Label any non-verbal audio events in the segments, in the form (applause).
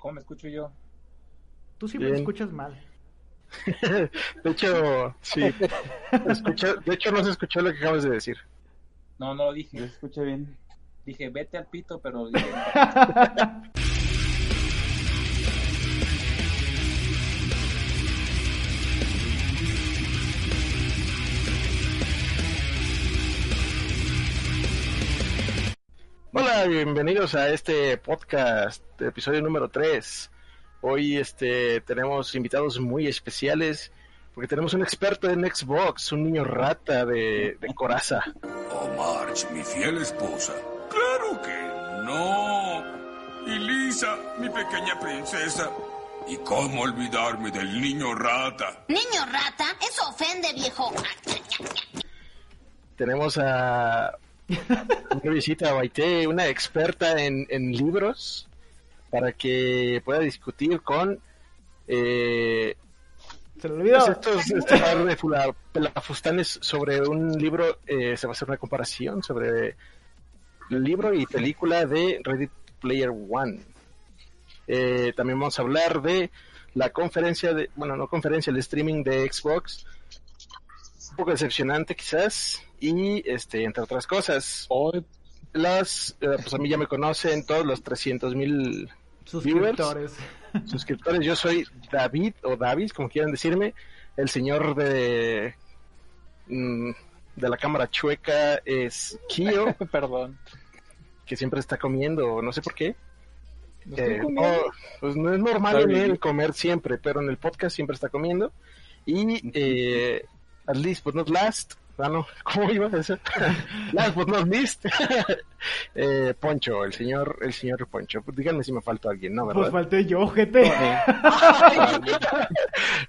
¿Cómo me escucho yo? Tú siempre me Bien. escuchas mal. (laughs) De hecho, sí. De hecho, no se escuchó lo que acabas de decir. No, no lo dije. ¿Se escucha bien? Dije, vete al pito, pero dije, (laughs) Hola, bienvenidos a este podcast, episodio número 3. Hoy este tenemos invitados muy especiales porque tenemos un experto en Xbox, un niño rata de, de coraza. Oh, Marge, mi fiel esposa. Claro que no. Y Lisa, mi pequeña princesa. ¿Y cómo olvidarme del niño rata? Niño rata, eso ofende, viejo. Tenemos a una visita a Baite, una experta en, en libros, para que pueda discutir con eh, Se lo olvidó. Pues estos este par de pelafustanes sobre un libro, eh, se va a hacer una comparación sobre libro y película de Ready Player One. Eh, también vamos a hablar de la conferencia de, bueno, no conferencia, el streaming de Xbox. Un poco decepcionante quizás. Y este, entre otras cosas. hoy Las, eh, pues a mí ya me conocen todos los 300 mil Suscriptores. suscriptores. Yo soy David o Davis, como quieran decirme, el señor de mm, de la cámara chueca es Kio, (laughs) perdón. que siempre está comiendo, no sé por qué. ¿No estoy Eh, no, pues no es normal en él comer siempre, pero en el podcast siempre está comiendo. Y (laughs) eh, at least but not last, ah no, (laughs) ¿cómo iba a decir? last but not least, eh, Poncho, el señor, el señor Poncho. Díganme si me falta alguien, ¿no? ¿verdad? Pues falté yo, gente. (laughs) (laughs)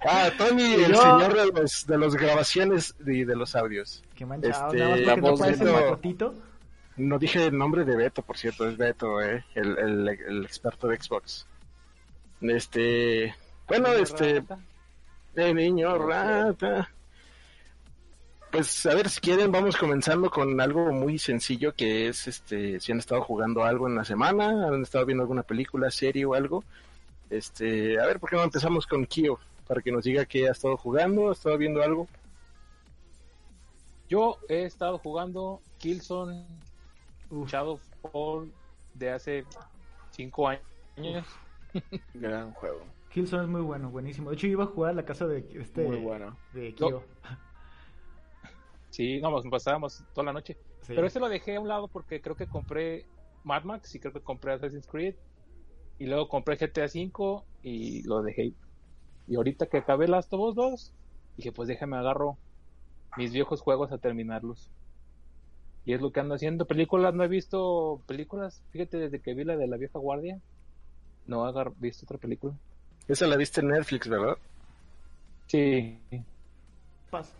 Ah, Tony, el Yo- señor de los, de los grabaciones y de los audios. Qué manchado. Este, Nada más la porque no voz de parece Beto. macotito. No dije el nombre de Beto, por cierto, es Beto, eh, el, el, el experto de Xbox. Este, bueno, este, el niño rata. Pues a ver si quieren vamos comenzando con algo muy sencillo que es este si han estado jugando algo en la semana, han estado viendo alguna película, serie o algo. Este, a ver, ¿por qué no empezamos con Kio? Para que nos diga que ha estado jugando, ha estado viendo algo. Yo he estado jugando Killzone Uf. Shadowfall de hace 5 años. Gran juego. Killzone es muy bueno, buenísimo. De hecho, yo iba a jugar a la casa de este. Muy bueno. De Kyo. Sí, no, nos pasábamos toda la noche. Sí. Pero ese lo dejé a un lado porque creo que compré Mad Max y creo que compré Assassin's Creed. Y luego compré GTA V y lo dejé. Y ahorita que acabé Last of Us 2, dije, pues déjame agarro mis viejos juegos a terminarlos. Y es lo que ando haciendo. Películas, no he visto películas. Fíjate, desde que vi la de la vieja guardia, no he visto otra película. Esa la viste en Netflix, ¿verdad? Sí, Pas-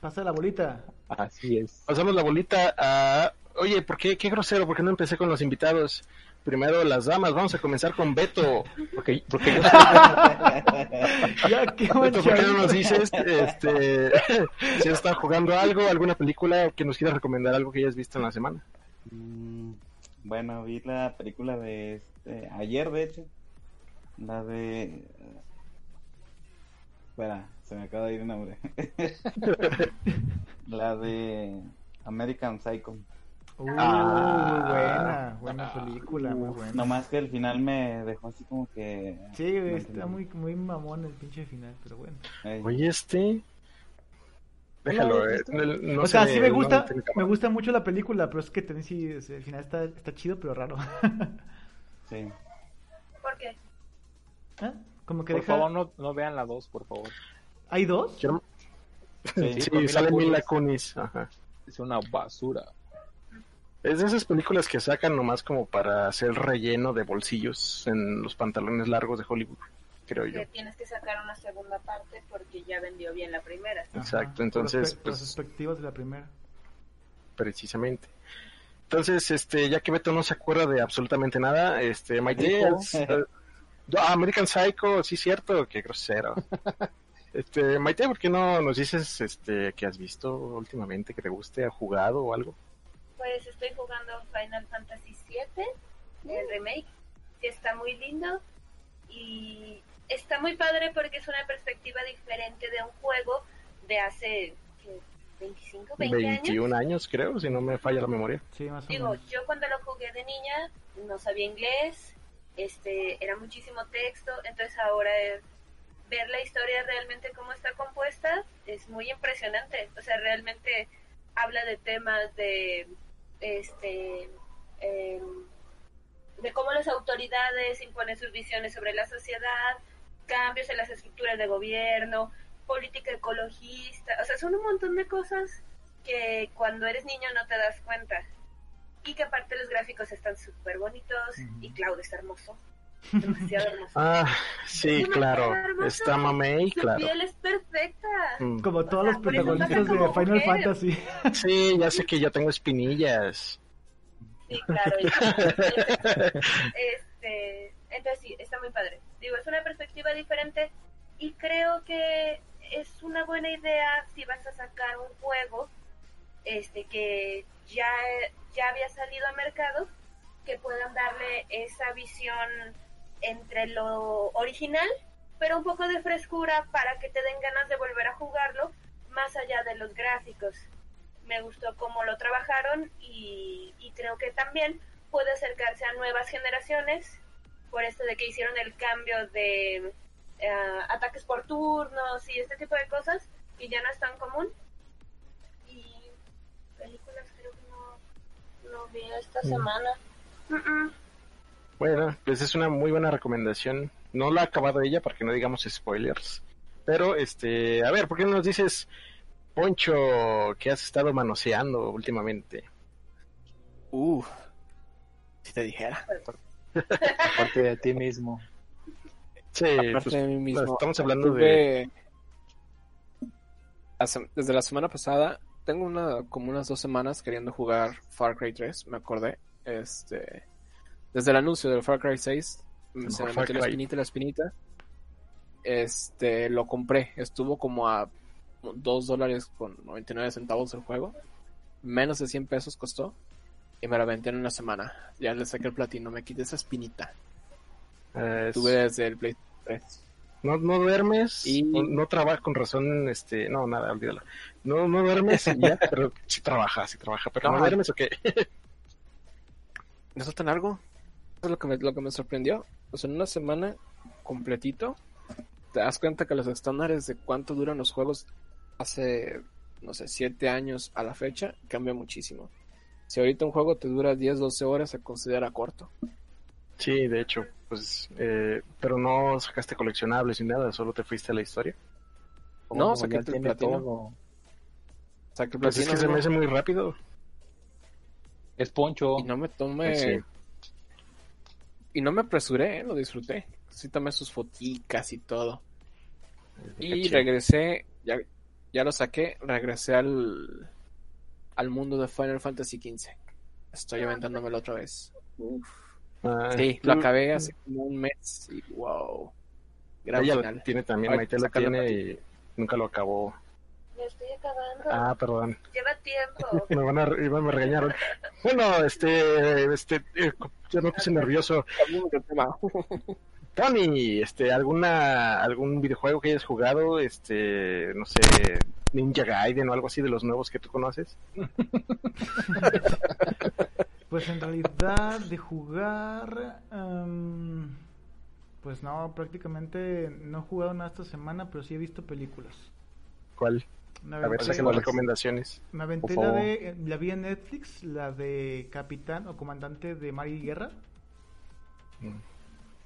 pasa la bolita. así es. Pasamos la bolita a... Oye, ¿por qué? Qué grosero, ¿por qué no empecé con los invitados? Primero las damas, vamos a comenzar con Beto. Porque, porque yo (laughs) Ya, qué Beto, ¿por qué no nos dices este, (laughs) si has estado jugando algo, alguna película que nos quieras recomendar, algo que hayas visto en la semana? Mm, bueno, vi la película de este, ayer, de hecho. La de. Espera, se me acaba de ir el nombre. (laughs) la de American Psycho. Uh, Ah. muy buena, buena película, muy buena. Nomás que el final me dejó así como que. Sí, no está entendí. muy, muy mamón el pinche final, pero bueno. Ey. Oye, este... Déjalo, eh, no- no o sea, se- sí me gusta, me gusta mucho la película, pero es que también sí, el final está, está chido, pero raro. (laughs) Sí. ¿Por qué? ¿Ah? Como que por deja... favor no, no vean la 2, por favor. ¿Hay dos? Sí. Sí, sale Mila Kunis. Ajá. Es una basura. Es de esas películas que sacan nomás como para hacer relleno de bolsillos en los pantalones largos de Hollywood, creo yo. Que tienes que sacar una segunda parte porque ya vendió bien la primera. Exacto, Ajá, entonces, las pues- perspectivas de la primera. precisamente. Entonces, este, ya que Beto no se acuerda de absolutamente nada, este, es- eh, (laughs) ah, American Psycho, sí cierto, qué grosero. (laughs) Este, Maite, ¿por qué no nos dices, este, qué has visto últimamente, que te guste, ha jugado o algo? Pues estoy jugando Final Fantasy VII, el remake, que está muy lindo y está muy padre porque es una perspectiva diferente de un juego de hace ¿qué? 25, 20 años. 21 años, creo, si no me falla la memoria. Sí, más o Digo, menos. yo cuando lo jugué de niña no sabía inglés, este, era muchísimo texto, entonces ahora eh, ver la historia realmente cómo está compuesta es muy impresionante. O sea, realmente habla de temas de, este, em, de cómo las autoridades imponen sus visiones sobre la sociedad, cambios en las estructuras de gobierno, política ecologista, o sea, son un montón de cosas que cuando eres niño no te das cuenta. Y que aparte los gráficos están súper bonitos y Cloud está hermoso. Demasiado hermoso. Ah, sí, Es claro, está Mamey, Su claro. piel es perfecta. Mm. Como todos sea, los protagonistas de Final mujer. Fantasy. Sí, ya sé que yo tengo espinillas. Sí, claro. (laughs) este, entonces sí, está muy padre. Digo, es una perspectiva diferente y creo que es una buena idea si vas a sacar un juego este que ya, ya había salido a mercado, que puedan darle esa visión entre lo original, pero un poco de frescura para que te den ganas de volver a jugarlo, más allá de los gráficos. Me gustó cómo lo trabajaron y, y creo que también puede acercarse a nuevas generaciones por esto de que hicieron el cambio de eh, ataques por turnos y este tipo de cosas y ya no es tan común. Y películas creo que no, no vi esta semana. Mm-mm. Bueno, pues es una muy buena recomendación. No la ha acabado ella para que no digamos spoilers. Pero, este, a ver, ¿por qué no nos dices, Poncho, que has estado manoseando últimamente? Uh, si te dijera. Aparte de ti mismo. Sí, Aparte pues, de mí mismo. estamos hablando de... Desde la semana pasada, tengo una como unas dos semanas queriendo jugar Far Cry 3, me acordé. Este, desde el anuncio del Far Cry 6, El se me metió la espinita, la espinita. Este, lo compré. Estuvo como a 2 dólares con 99 centavos el juego. Menos de 100 pesos costó. Y me la aventé en una semana. Ya le saqué el platino, me quité esa espinita. eh, Tuve desde el Play 3. no, no duermes, Y- no, no trabajas con razón, este, no, nada, olvídalo. No, no duermes y ya, (laughs) pero sí trabaja, sí trabaja, pero no, No. duermes o qué? ¿No está tan largo? Es lo que me, lo que me sorprendió. O sea, en una semana completito, te das cuenta que los estándares de cuánto duran los juegos hace, no sé, 7 años a la fecha, cambia muchísimo. Si ahorita un juego te dura 10, 12 horas, se considera corto. Sí, de hecho, pues, eh, pero no sacaste coleccionables ni nada, solo te fuiste a la historia. No, saqué el platino. todo. O sea, que el Pues es platino que se me no- hace muy rápido. Es Poncho. Y no me tomé... Sí. Y no me apresuré, ¿eh? lo disfruté. Sí tomé sus foticas y todo. Y regresé, ya, ya lo saqué, regresé al, al mundo de Final Fantasy XV. Estoy aventándomelo otra vez. Ah, Sí, lo acabé hace como un mes y wow. Gran Ella final. lo tiene también, Maite lo tiene y nunca lo acabó. Estoy acabando. Ah, perdón. Lleva tiempo. (laughs) Me van a, iban- me regañaron. Bueno, este, este, eh, ya me puse nervioso. Tony, este, alguna, algún videojuego que hayas jugado, este, no sé, Ninja Gaiden o algo así de los nuevos que tú conoces. (laughs) Pues en realidad de jugar, em, pues no, prácticamente no he jugado nada esta semana, pero sí he visto películas. ¿Cuál? Me A ver, aventé, sáquenos recomendaciones. me aventé la de, eh, la vi en Netflix, la de capitán o comandante de Mar y Guerra. Mm.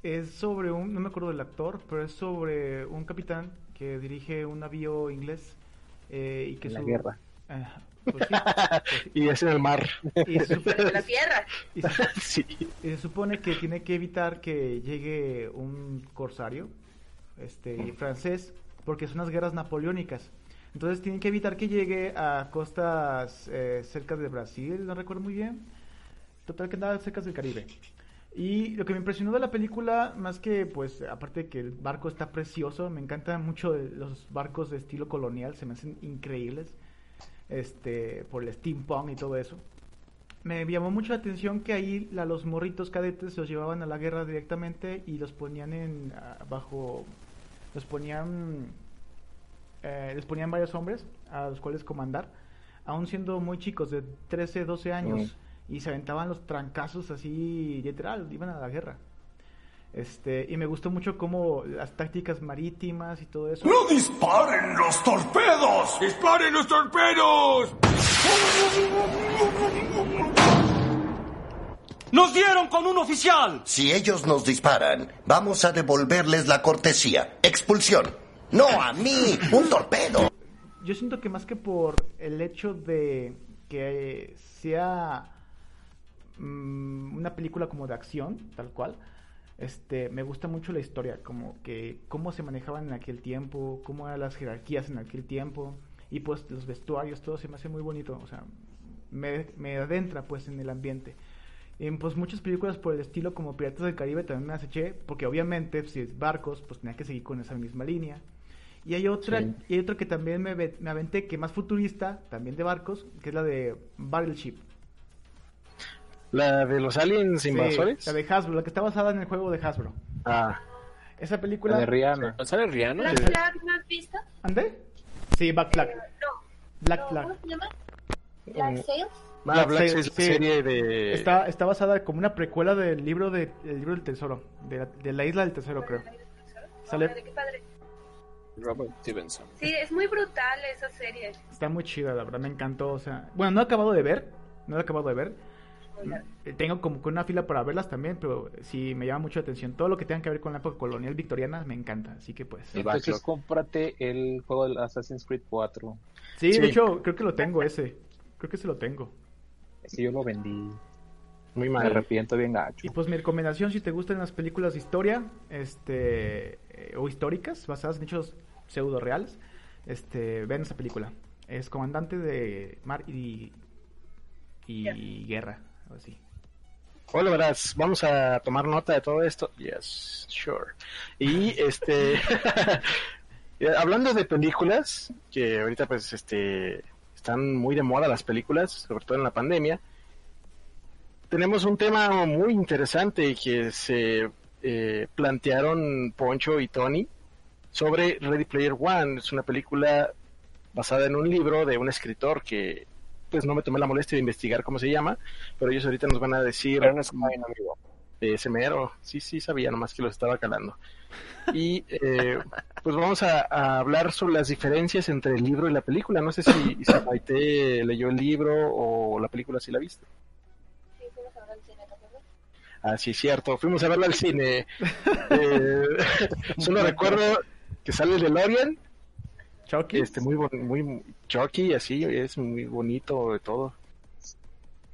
Es sobre un, no me acuerdo del actor, pero es sobre un capitán que dirige un navío inglés eh, y que En la su- guerra. Ah, pues sí, pues (laughs) sí. y es en el mar. Y se, sup- De la tierra. y se- (laughs) sí. y se supone que tiene que evitar que llegue un corsario este, francés, porque son las guerras napoleónicas. Entonces tienen que evitar que llegue a costas eh, cerca de Brasil, no recuerdo muy bien. Total que andaba cerca del Caribe. Y lo que me impresionó de la película, más que, pues, aparte de que el barco está precioso, me encantan mucho los barcos de estilo colonial, se me hacen increíbles, este, por el steampunk y todo eso. Me llamó mucho la atención que ahí a los morritos cadetes los llevaban a la guerra directamente y los ponían en, ah, bajo, los ponían, eh, les ponían varios hombres a los cuales comandar, aún siendo muy chicos, de 13, 12 años, y se aventaban los trancazos así, literal, iban a la guerra. Este, y me gustó mucho como las tácticas marítimas y todo eso. ¡No disparen los torpedos! ¡Disparen los torpedos! ¡Nos dieron con un oficial! Si ellos nos disparan, vamos a devolverles la cortesía. Expulsión. No a mí, un torpedo. Yo siento que más que por el hecho de que sea mm, una película como de acción, tal cual, este, me gusta mucho la historia, como que cómo se manejaban en aquel tiempo, cómo eran las jerarquías en aquel tiempo, y pues los vestuarios, todo se me hace muy bonito, o sea, me, me adentra pues en el ambiente. En pues muchas películas por el estilo como Piratas del Caribe también me las eché, porque obviamente si es barcos, pues tenía que seguir con esa misma línea. Y hay otra, Sí. y hay otra que también me, me aventé, que más futurista, también de barcos, que es la de Battleship. La de los aliens Sí, invasores. la de Hasbro, la que está basada en el juego de Hasbro. Ah, Esa película... La de Rihanna. ¿No sale Rihanna? Black Flag, ¿no has visto? ¿Ande? Sí, Black Flag. No. Black no, Flag. ¿Cómo se llama? Black Mm. Ah, Black Black Sails, Sails, la sí. serie de. Está, está basada como una precuela del libro, de, el libro del tesoro, de la, de la isla del tesoro, creo. Sale- Órale, qué padre. Robert Stevenson. Sí, es muy brutal esa serie. Está muy chida, la verdad, me encantó. O sea, bueno, no he acabado de ver, no he acabado de ver. Eh, Tengo como que una fila para verlas también, pero sí me llama mucho la atención. Todo lo que tenga que ver con la época colonial victoriana me encanta, así que pues. Entonces cómprate el juego del Assassin's Creed 4. Sí, Sí. de hecho, creo que lo tengo ese. Creo que se lo tengo. Ese yo lo vendí. Muy Me mal. arrepiento bien gacho. Y pues mi recomendación, si te gustan las películas de historia, este, eh, o históricas, basadas en hechos pseudo reales, este, ven esa película. Es Comandante de Mar y, y Guerra, así. Hola, verás, vamos a tomar nota de todo esto. Yes, sure. Y este, (laughs) eh, hablando de películas, que ahorita pues este están muy de moda las películas, sobre todo en la pandemia. Tenemos un tema muy interesante que se eh, plantearon Poncho y Tony sobre Ready Player One. Es una película basada en un libro de un escritor que pues no me tomé la molestia de investigar cómo se llama, pero ellos ahorita nos van a decir Ernest Cline, amigo. de ese mero. Sí, sí, sabía, nomás que lo estaba calando. Y eh, (laughs) pues vamos a, a hablar sobre las diferencias entre el libro y la película. No sé si, si Maite leyó el libro o la película si la viste. Sí, fuimos a ver el cine, ¿te acuerdas? Ah, sí, cierto. Fuimos a verla al cine. Eh, (laughs) solo recuerdo que sale el DeLorean, Chucky. este, muy, muy Chucky, así, es muy bonito de todo.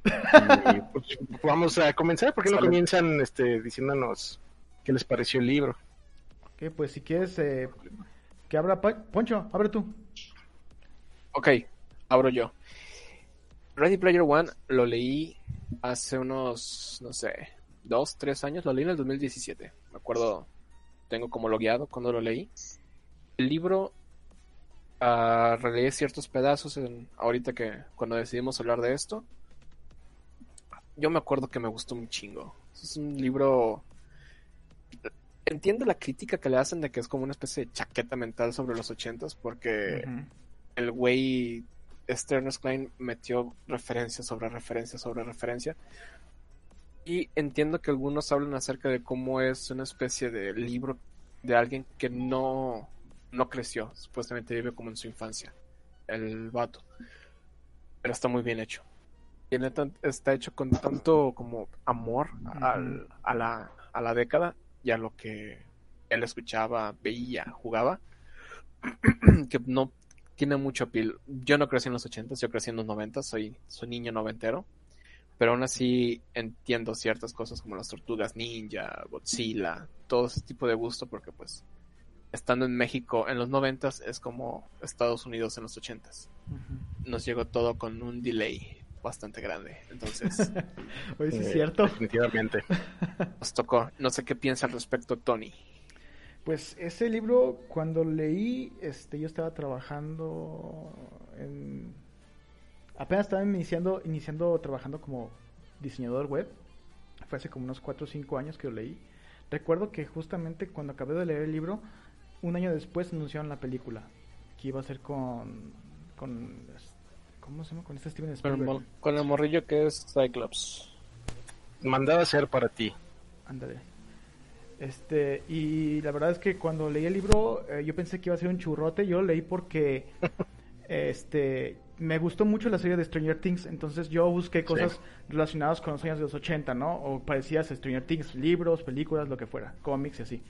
Y, pues, vamos a comenzar. ¿Por qué no comienzan este, diciéndonos qué les pareció el libro? Ok, pues si quieres eh, que abra Poncho, abre tú. Ok, abro yo. Ready Player One lo leí hace unos, no sé, dos, tres años. Lo leí en el 2017. Me acuerdo, tengo como logueado cuando lo leí. El libro, ah, releí ciertos pedazos en, ahorita que cuando decidimos hablar de esto. Yo me acuerdo que me gustó un chingo. Es un libro... Entiendo la crítica que le hacen de que es como una especie de chaqueta mental sobre los ochentas porque el güey Ernest Klein metió referencia sobre referencia sobre referencia. Y entiendo que algunos hablan acerca de cómo es una especie de libro de alguien que no, no creció, supuestamente vive como en su infancia, el vato. Pero está muy bien hecho. Tiene tan- está hecho con tanto como amor al- a, la, a la década y a lo que él escuchaba, veía, jugaba, (clears throat) que no tiene mucho pil. Yo no crecí en los 80, yo crecí en los 90, soy, soy niño noventero. Pero aún así entiendo ciertas cosas como las tortugas ninja, Godzilla, todo ese tipo de gusto porque pues estando en México en los 90 es como Estados Unidos en los 80 Nos llegó todo con un delay bastante grande. Entonces, (laughs) Oye, sí es Eh, cierto. Definitivamente. (laughs) nos tocó. No sé qué piensa al respecto Tony. Pues ese libro, cuando leí, este, yo estaba trabajando en... Apenas estaba iniciando, iniciando trabajando como diseñador web. Fue hace como unos 4 o 5 años que lo leí. Recuerdo que justamente cuando acabé de leer el libro, un año después anunciaron la película. Que iba a ser con... con ¿Cómo se llama? Con este Steven Con el, Spielberg. con el morrillo que es Cyclops. Mandado a ser para ti. Ándale. Este, y la verdad es que cuando leí el libro, eh, yo pensé que iba a ser un churrote. Yo lo leí porque (laughs) este, me gustó mucho la serie de Stranger Things. Entonces yo busqué cosas relacionadas con los años de los 80, ¿no? O parecidas a Stranger Things, libros, películas, lo que fuera, cómics y así.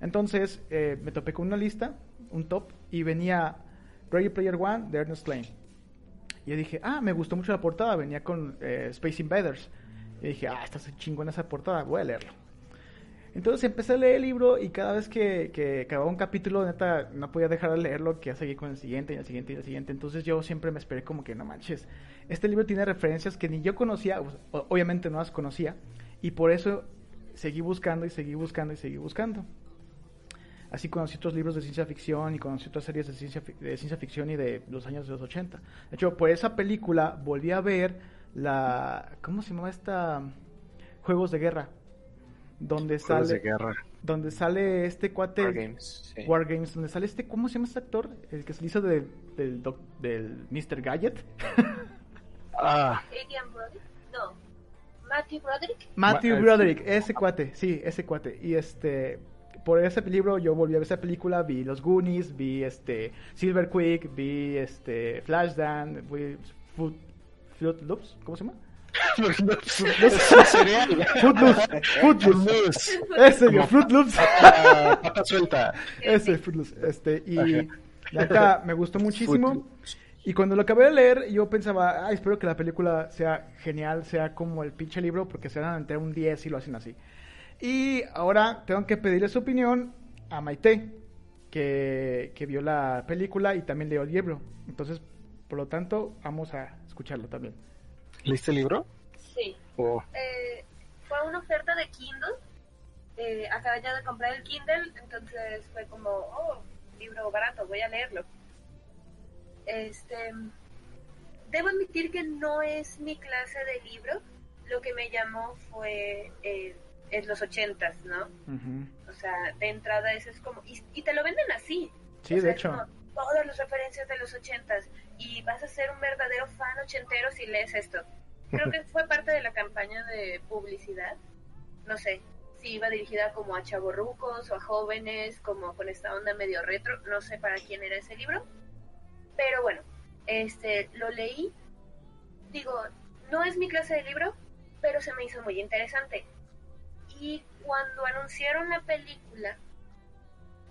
Entonces eh, me topé con una lista, un top, y venía Ready Player One de Ernest Klein. Y yo dije, ah, me gustó mucho la portada, venía con eh, Space Invaders. Y dije, ah, está chingona esa portada, voy a leerlo. Entonces empecé a leer el libro y cada vez que, acababa un capítulo, neta, no podía dejar de leerlo, que ya seguí con el siguiente y el siguiente y el siguiente. Entonces yo siempre me esperé como que, no manches, este libro tiene referencias que ni yo conocía, obviamente no las conocía, y por eso seguí buscando y seguí buscando y seguí buscando. Así conocí otros libros de ciencia ficción y conocí otras series de ciencia, de ciencia ficción y de los años de los 80. De hecho, por esa película volví a ver la... ¿Cómo se llama esta? Juegos de Guerra. Donde Juegos sale... Donde sale este cuate... War Games, sí. War Games, donde sale este... ¿Cómo se llama este actor? El que se hizo de- del, doc- del Mr. Gadget. (laughs) Ah, Adrian. No. Matthew Broderick. Matthew Ma- Broderick, ese cuate, sí, ese cuate. Y este, por ese libro yo volví a ver esa película, vi Los Goonies, vi este Silver Quick, vi este Flashdance, vi Foot, Footloose, ¿cómo se llama? Es un cereal. Footloose, Footloose, Footloose. ese, yo, Footloose, Ah, pata suelta. ese Footloose, este, y Ajá. la neta me gustó muchísimo. Y cuando lo acabé de leer, yo pensaba, ay, espero que la película sea genial, sea como el pinche libro, porque se van a meter un 10 y lo hacen así. Y ahora tengo que pedirle su opinión a Maite, que, que vio la película y también leyó el libro. Entonces, por lo tanto, vamos a escucharlo también. ¿Leíste el libro? Sí. Oh, Eh, fue una oferta de Kindle. Eh, acabé ya de comprar el Kindle, entonces fue como, oh, libro barato, voy a leerlo. Este, debo admitir que no es mi clase de libro. Lo que me llamó fue eh, es los ochentas, ¿no? O sea, de entrada eso es como... Y, y te lo venden así. Sí, O de sea, hecho. como todas las referencias de los ochentas. Y vas a ser un verdadero fan ochentero si lees esto. Creo que fue parte de la campaña de publicidad. No sé si iba dirigida como a chavorrucos o a jóvenes, como con esta onda medio retro. No sé para quién era ese libro. Pero bueno, este lo leí. Digo, no es mi clase de libro, pero se me hizo muy interesante. Y cuando anunciaron la película,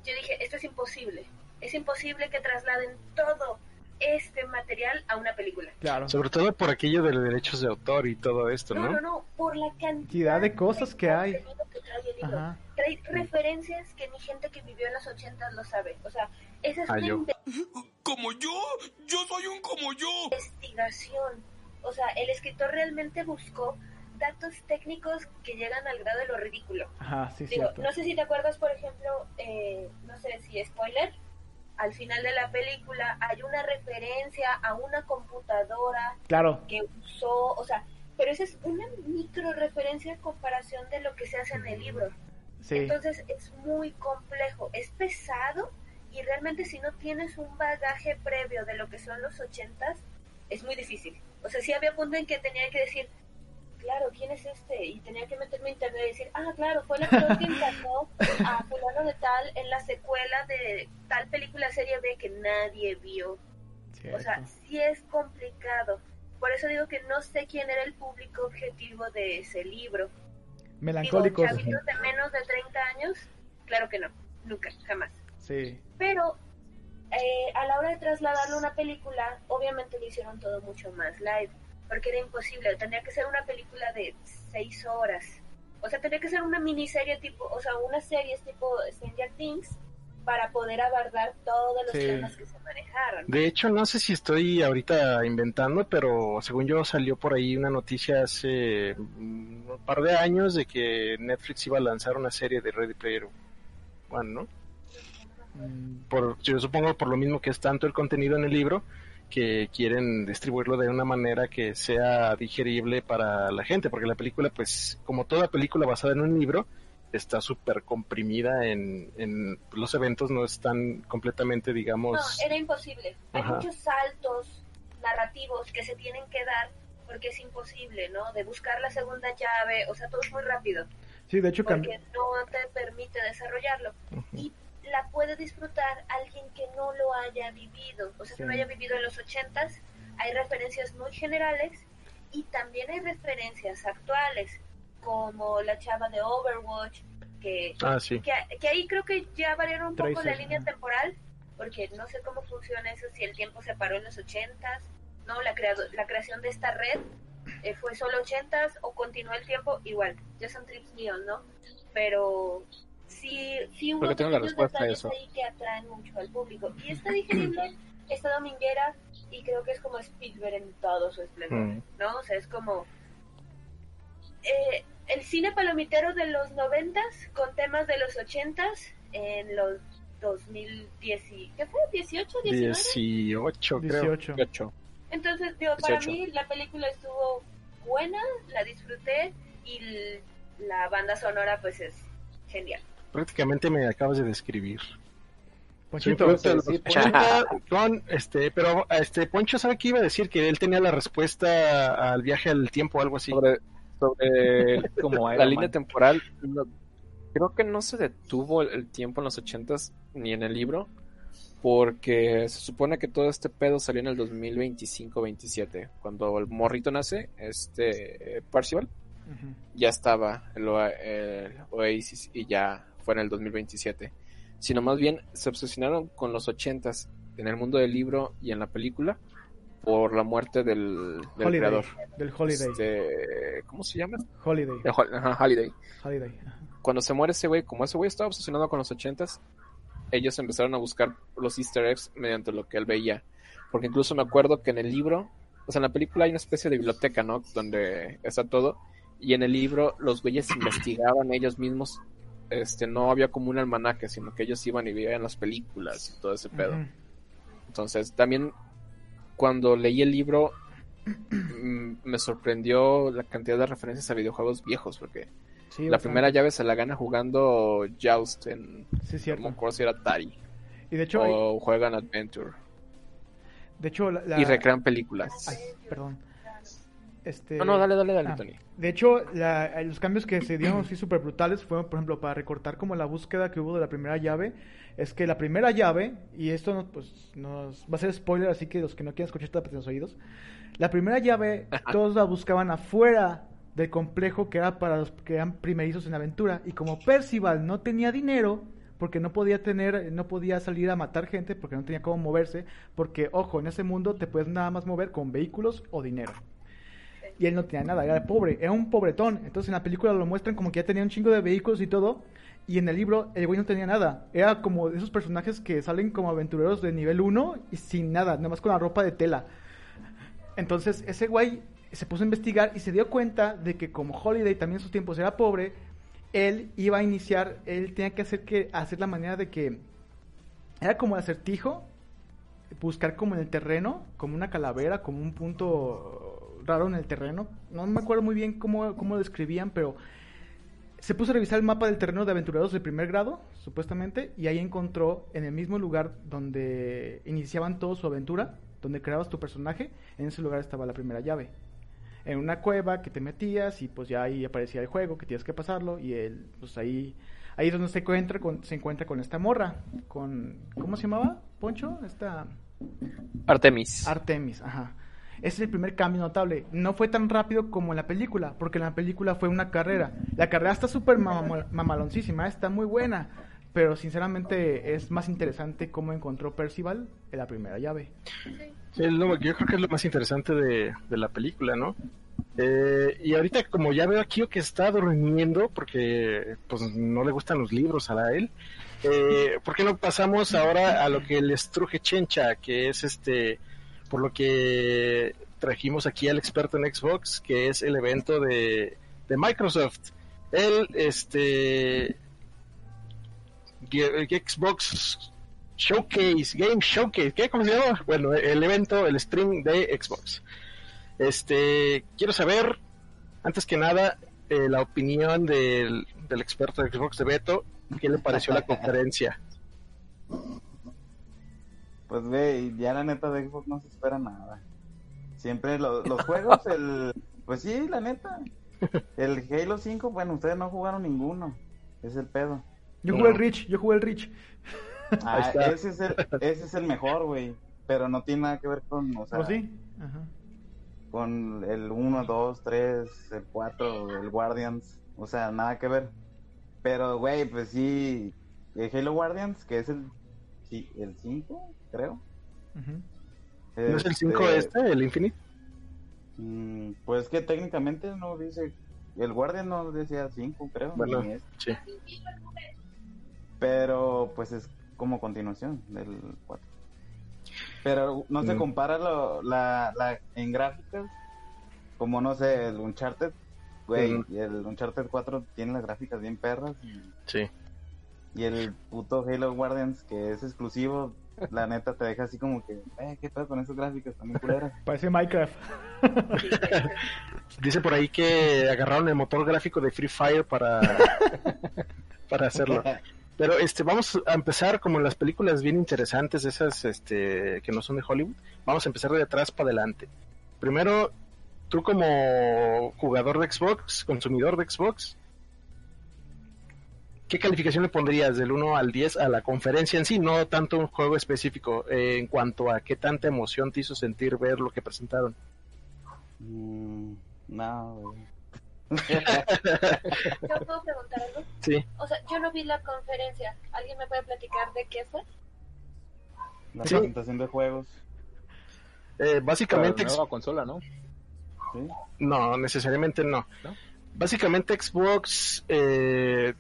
yo dije, esto es imposible. Es imposible que trasladen todo este material a una película. Claro. sobre todo por aquello de los derechos de autor y todo esto, No, ¿no? no, no, por la cantidad de cosas que hay. que trae el libro. Ajá. Trae referencias que ni gente que vivió en los ochentas lo sabe. O sea, esa es Ah, una yo. ¿Como yo? Yo soy un como yo. investigación. O sea, el escritor realmente buscó datos técnicos que llegan al grado de lo ridículo. Ajá, sí, Digo, cierto. no sé si te acuerdas, por ejemplo, eh, no sé si spoiler, al final de la película hay una referencia a una computadora Claro. que usó, o sea, pero esa es una micro referencia en comparación de lo que se hace en el libro. Sí. Entonces es muy complejo, es pesado y realmente si no tienes un bagaje previo de lo que son los ochentas, es muy difícil. O sea, sí había punto en que tenía que decir, claro, ¿quién es este? Y tenía que meterme en internet y decir, ah, claro, fue el (laughs) actor que encarnó a fulano de tal en la secuela de tal película serie B que nadie vio. O sea, sí es complicado. Por eso digo que no sé quién era el público objetivo de ese libro. Melancólicos. Digo, chavitos de menos de 30 años, claro que no, nunca, jamás. Sí. Pero eh, a la hora de trasladarlo a una película, obviamente lo hicieron todo mucho más live, porque era imposible, tendría que ser una película de seis horas, o sea, tendría que ser una miniserie tipo, o sea, una serie tipo Stranger Things, para poder abordar todos los Sí. temas que se manejaron. De hecho, no sé si estoy ahorita inventando, pero según yo salió por ahí una noticia hace mm, un par de años de que Netflix iba a lanzar una serie de Ready Player One, ¿no? Por, yo supongo por lo mismo que es tanto el contenido en el libro que quieren distribuirlo de una manera que sea digerible para la gente, porque la película, pues, como toda película basada en un libro, está súper comprimida en, en los eventos no están completamente, digamos, No, era imposible. Hay muchos saltos narrativos que se tienen que dar porque es imposible, ¿no? De buscar la segunda llave, o sea, todo es muy rápido. Sí, de hecho, cam- porque no te permite desarrollarlo. Y la puede disfrutar alguien que no lo haya vivido, o sea, que no Sí. haya vivido en los ochentas. Hay referencias muy generales y también hay referencias actuales, como la chava de Overwatch, que, Ah, sí. que, que ahí creo que ya variaron un poco Tracer, la línea temporal, porque no sé cómo funciona eso, si el tiempo se paró en los ochentas, no, la, creado, la creación de esta red eh, fue solo ochentas o continuó el tiempo igual, ya son trips míos, ¿no? Pero sí, sí hubo Porque tengo la respuesta a detalles eso. ahí que atraen mucho al público. Y está digerible, (clears throat) está dominguera y creo que es como Spielberg en todo su esplendor, Mm. ¿no? O sea, es como eh, el cine palomitero de los noventas con temas de los ochentas en los 2010 y- ¿qué fue? 18, 19 18, creo. 18. 18. entonces digo para 18. mí la película estuvo buena la disfruté y la banda sonora pues es genial Prácticamente me acabas de describir. Ponchito, Influencia de los 80 con este, pero este Poncho sabe que iba a decir que él tenía la respuesta al viaje al tiempo o algo así. Sobre, sobre (laughs) Como la línea temporal, no- creo que no se detuvo el, el tiempo en los ochentas ni en el libro, porque se supone que todo este pedo salió en el 2025-27, cuando el morrito nace, este eh, Parcival, ya estaba el, Oa- el Oasis y ya fue en el 2027. Sino más bien se obsesionaron con los ochentas en el mundo del libro y en la película por la muerte del, del Holiday, creador. del Holiday. Este, ¿Cómo se llama? Holiday. El ajá, Holiday. Holiday. ajá. Cuando se muere ese güey, como ese güey estaba obsesionado con los ochentas, ellos empezaron a buscar los easter eggs mediante lo que él veía. Porque incluso me acuerdo que en el libro, o sea, en la película hay una especie de biblioteca, ¿no? Donde está todo. Y en el libro los güeyes investigaban ellos mismos. Este, no había como un almanaque, sino que ellos iban y veían las películas y todo ese pedo. Entonces, también cuando leí el libro (clears throat) me sorprendió la cantidad de referencias a videojuegos viejos, porque Sí, la bastante. primera llave se la gana jugando Joust en Sí, era Atari Y de hecho, hay- o juegan Adventure de hecho la, la- y recrean películas. Ay, perdón. Este... No, no, dale, dale, dale, Ah, Tony. De hecho, la- los cambios que se dieron así súper brutales fueron, por ejemplo, para recortar como la búsqueda que hubo de la primera llave. Es que la primera llave, y esto no, pues, nos va a ser spoiler, así que los que no quieran escuchar tápense los oídos. La primera llave, todos la buscaban afuera del complejo que era para los que eran primerizos en aventura. Y como Percival no tenía dinero, porque no podía tener, no podía salir a matar gente, porque no tenía cómo moverse, porque, ojo, en ese mundo te puedes nada más mover con vehículos o dinero y él no tenía nada, era pobre, era un pobretón. Entonces en la película lo muestran como que ya tenía un chingo de vehículos y todo, y en el libro el güey no tenía nada. Era como de esos personajes que salen como aventureros de nivel 1 y sin nada, nada más con la ropa de tela. Entonces ese güey se puso a investigar y se dio cuenta de que como Holiday también en sus tiempos era pobre, él iba a iniciar, él tenía que hacer que hacer la manera de que era como el acertijo, buscar como en el terreno, como una calavera, como un punto raro en el terreno. No me acuerdo muy bien cómo, cómo lo describían, pero se puso a revisar el mapa del terreno de aventureros de primer grado, supuestamente, y ahí encontró en el mismo lugar donde iniciaban toda su aventura, donde creabas tu personaje, en ese lugar estaba la primera llave. En una cueva que te metías y pues ya ahí aparecía el juego, que tienes que pasarlo, y él, pues ahí, ahí es donde se encuentra con, se encuentra con esta morra, con, ¿cómo se llamaba? Poncho, esta... Artemis. Artemis, ajá. Ese es el primer cambio notable. No fue tan rápido como en la película, porque en la película fue una carrera. La carrera está súper mamalo- mamaloncísima, está muy buena. pero sinceramente es más interesante cómo encontró Percival en la primera llave. Sí, yo creo que es lo más interesante de, de la película, ¿no? Eh, y ahorita como ya veo aquí que está durmiendo porque pues no le gustan los libros a él, eh, ¿por qué no pasamos ahora a lo que les truje Chencha, que es este, por lo que trajimos aquí al experto en Xbox, que es el evento de, de Microsoft. El este Xbox Showcase, Game Showcase, ¿qué? ¿Cómo se llama? Bueno, el evento, el stream de Xbox. Este, quiero saber, antes que nada, eh, la opinión del, del experto de Xbox de Beto, ¿qué le pareció la (laughs) conferencia? Pues, güey, ya la neta de Xbox no se espera nada. Siempre lo- los juegos, el... Pues sí, la neta. El Halo 5, bueno, ustedes no jugaron ninguno. Es el pedo. Yo jugué el Rich, yo jugué el Rich. Ah, ese, es el, ese es el mejor, güey. Pero no tiene nada que ver con, o sea. Ajá. con el 1, 2, 3, el 4, el Guardians. O sea, nada que ver. Pero, güey, pues sí, el Halo Guardians, que es el, sí, el 5, creo. ¿No es el 5 este, el Infinite? Mm, pues que técnicamente no dice. El Guardian no decía 5, creo. Bueno, ni este. sí. Pero pues es como continuación del 4. Pero no se Mm. compara lo, la, la, en gráficas. Como no sé, el Uncharted. Güey, Mm. y el Uncharted 4 tiene las gráficas bien perras. Y, Sí. Y el puto Halo Guardians, que es exclusivo, la neta te deja así como que, eh, ¿qué pedo con esas gráficas también? (laughs) Parece Minecraft. (laughs) Dice por ahí que agarraron el motor gráfico de Free Fire para, (laughs) para hacerlo. Pero este, vamos a empezar como en las películas bien interesantes, esas este, que no son de Hollywood. Vamos a empezar de atrás para adelante. Primero, tú como jugador de Xbox, consumidor de Xbox, ¿qué calificación le pondrías del 1 al 10 a la conferencia en sí? No tanto un juego específico, eh, en cuanto a qué tanta emoción te hizo sentir ver lo que presentaron. Mm, no. ¿Yo (laughs) (laughs) puedo preguntar algo? Sí. O sea, yo no vi la conferencia. ¿Alguien me puede platicar de qué fue? La Sí. presentación de juegos. Eh, básicamente, la nueva consola, ¿no? ¿sí? no, necesariamente no. ¿No? Básicamente Xbox eh,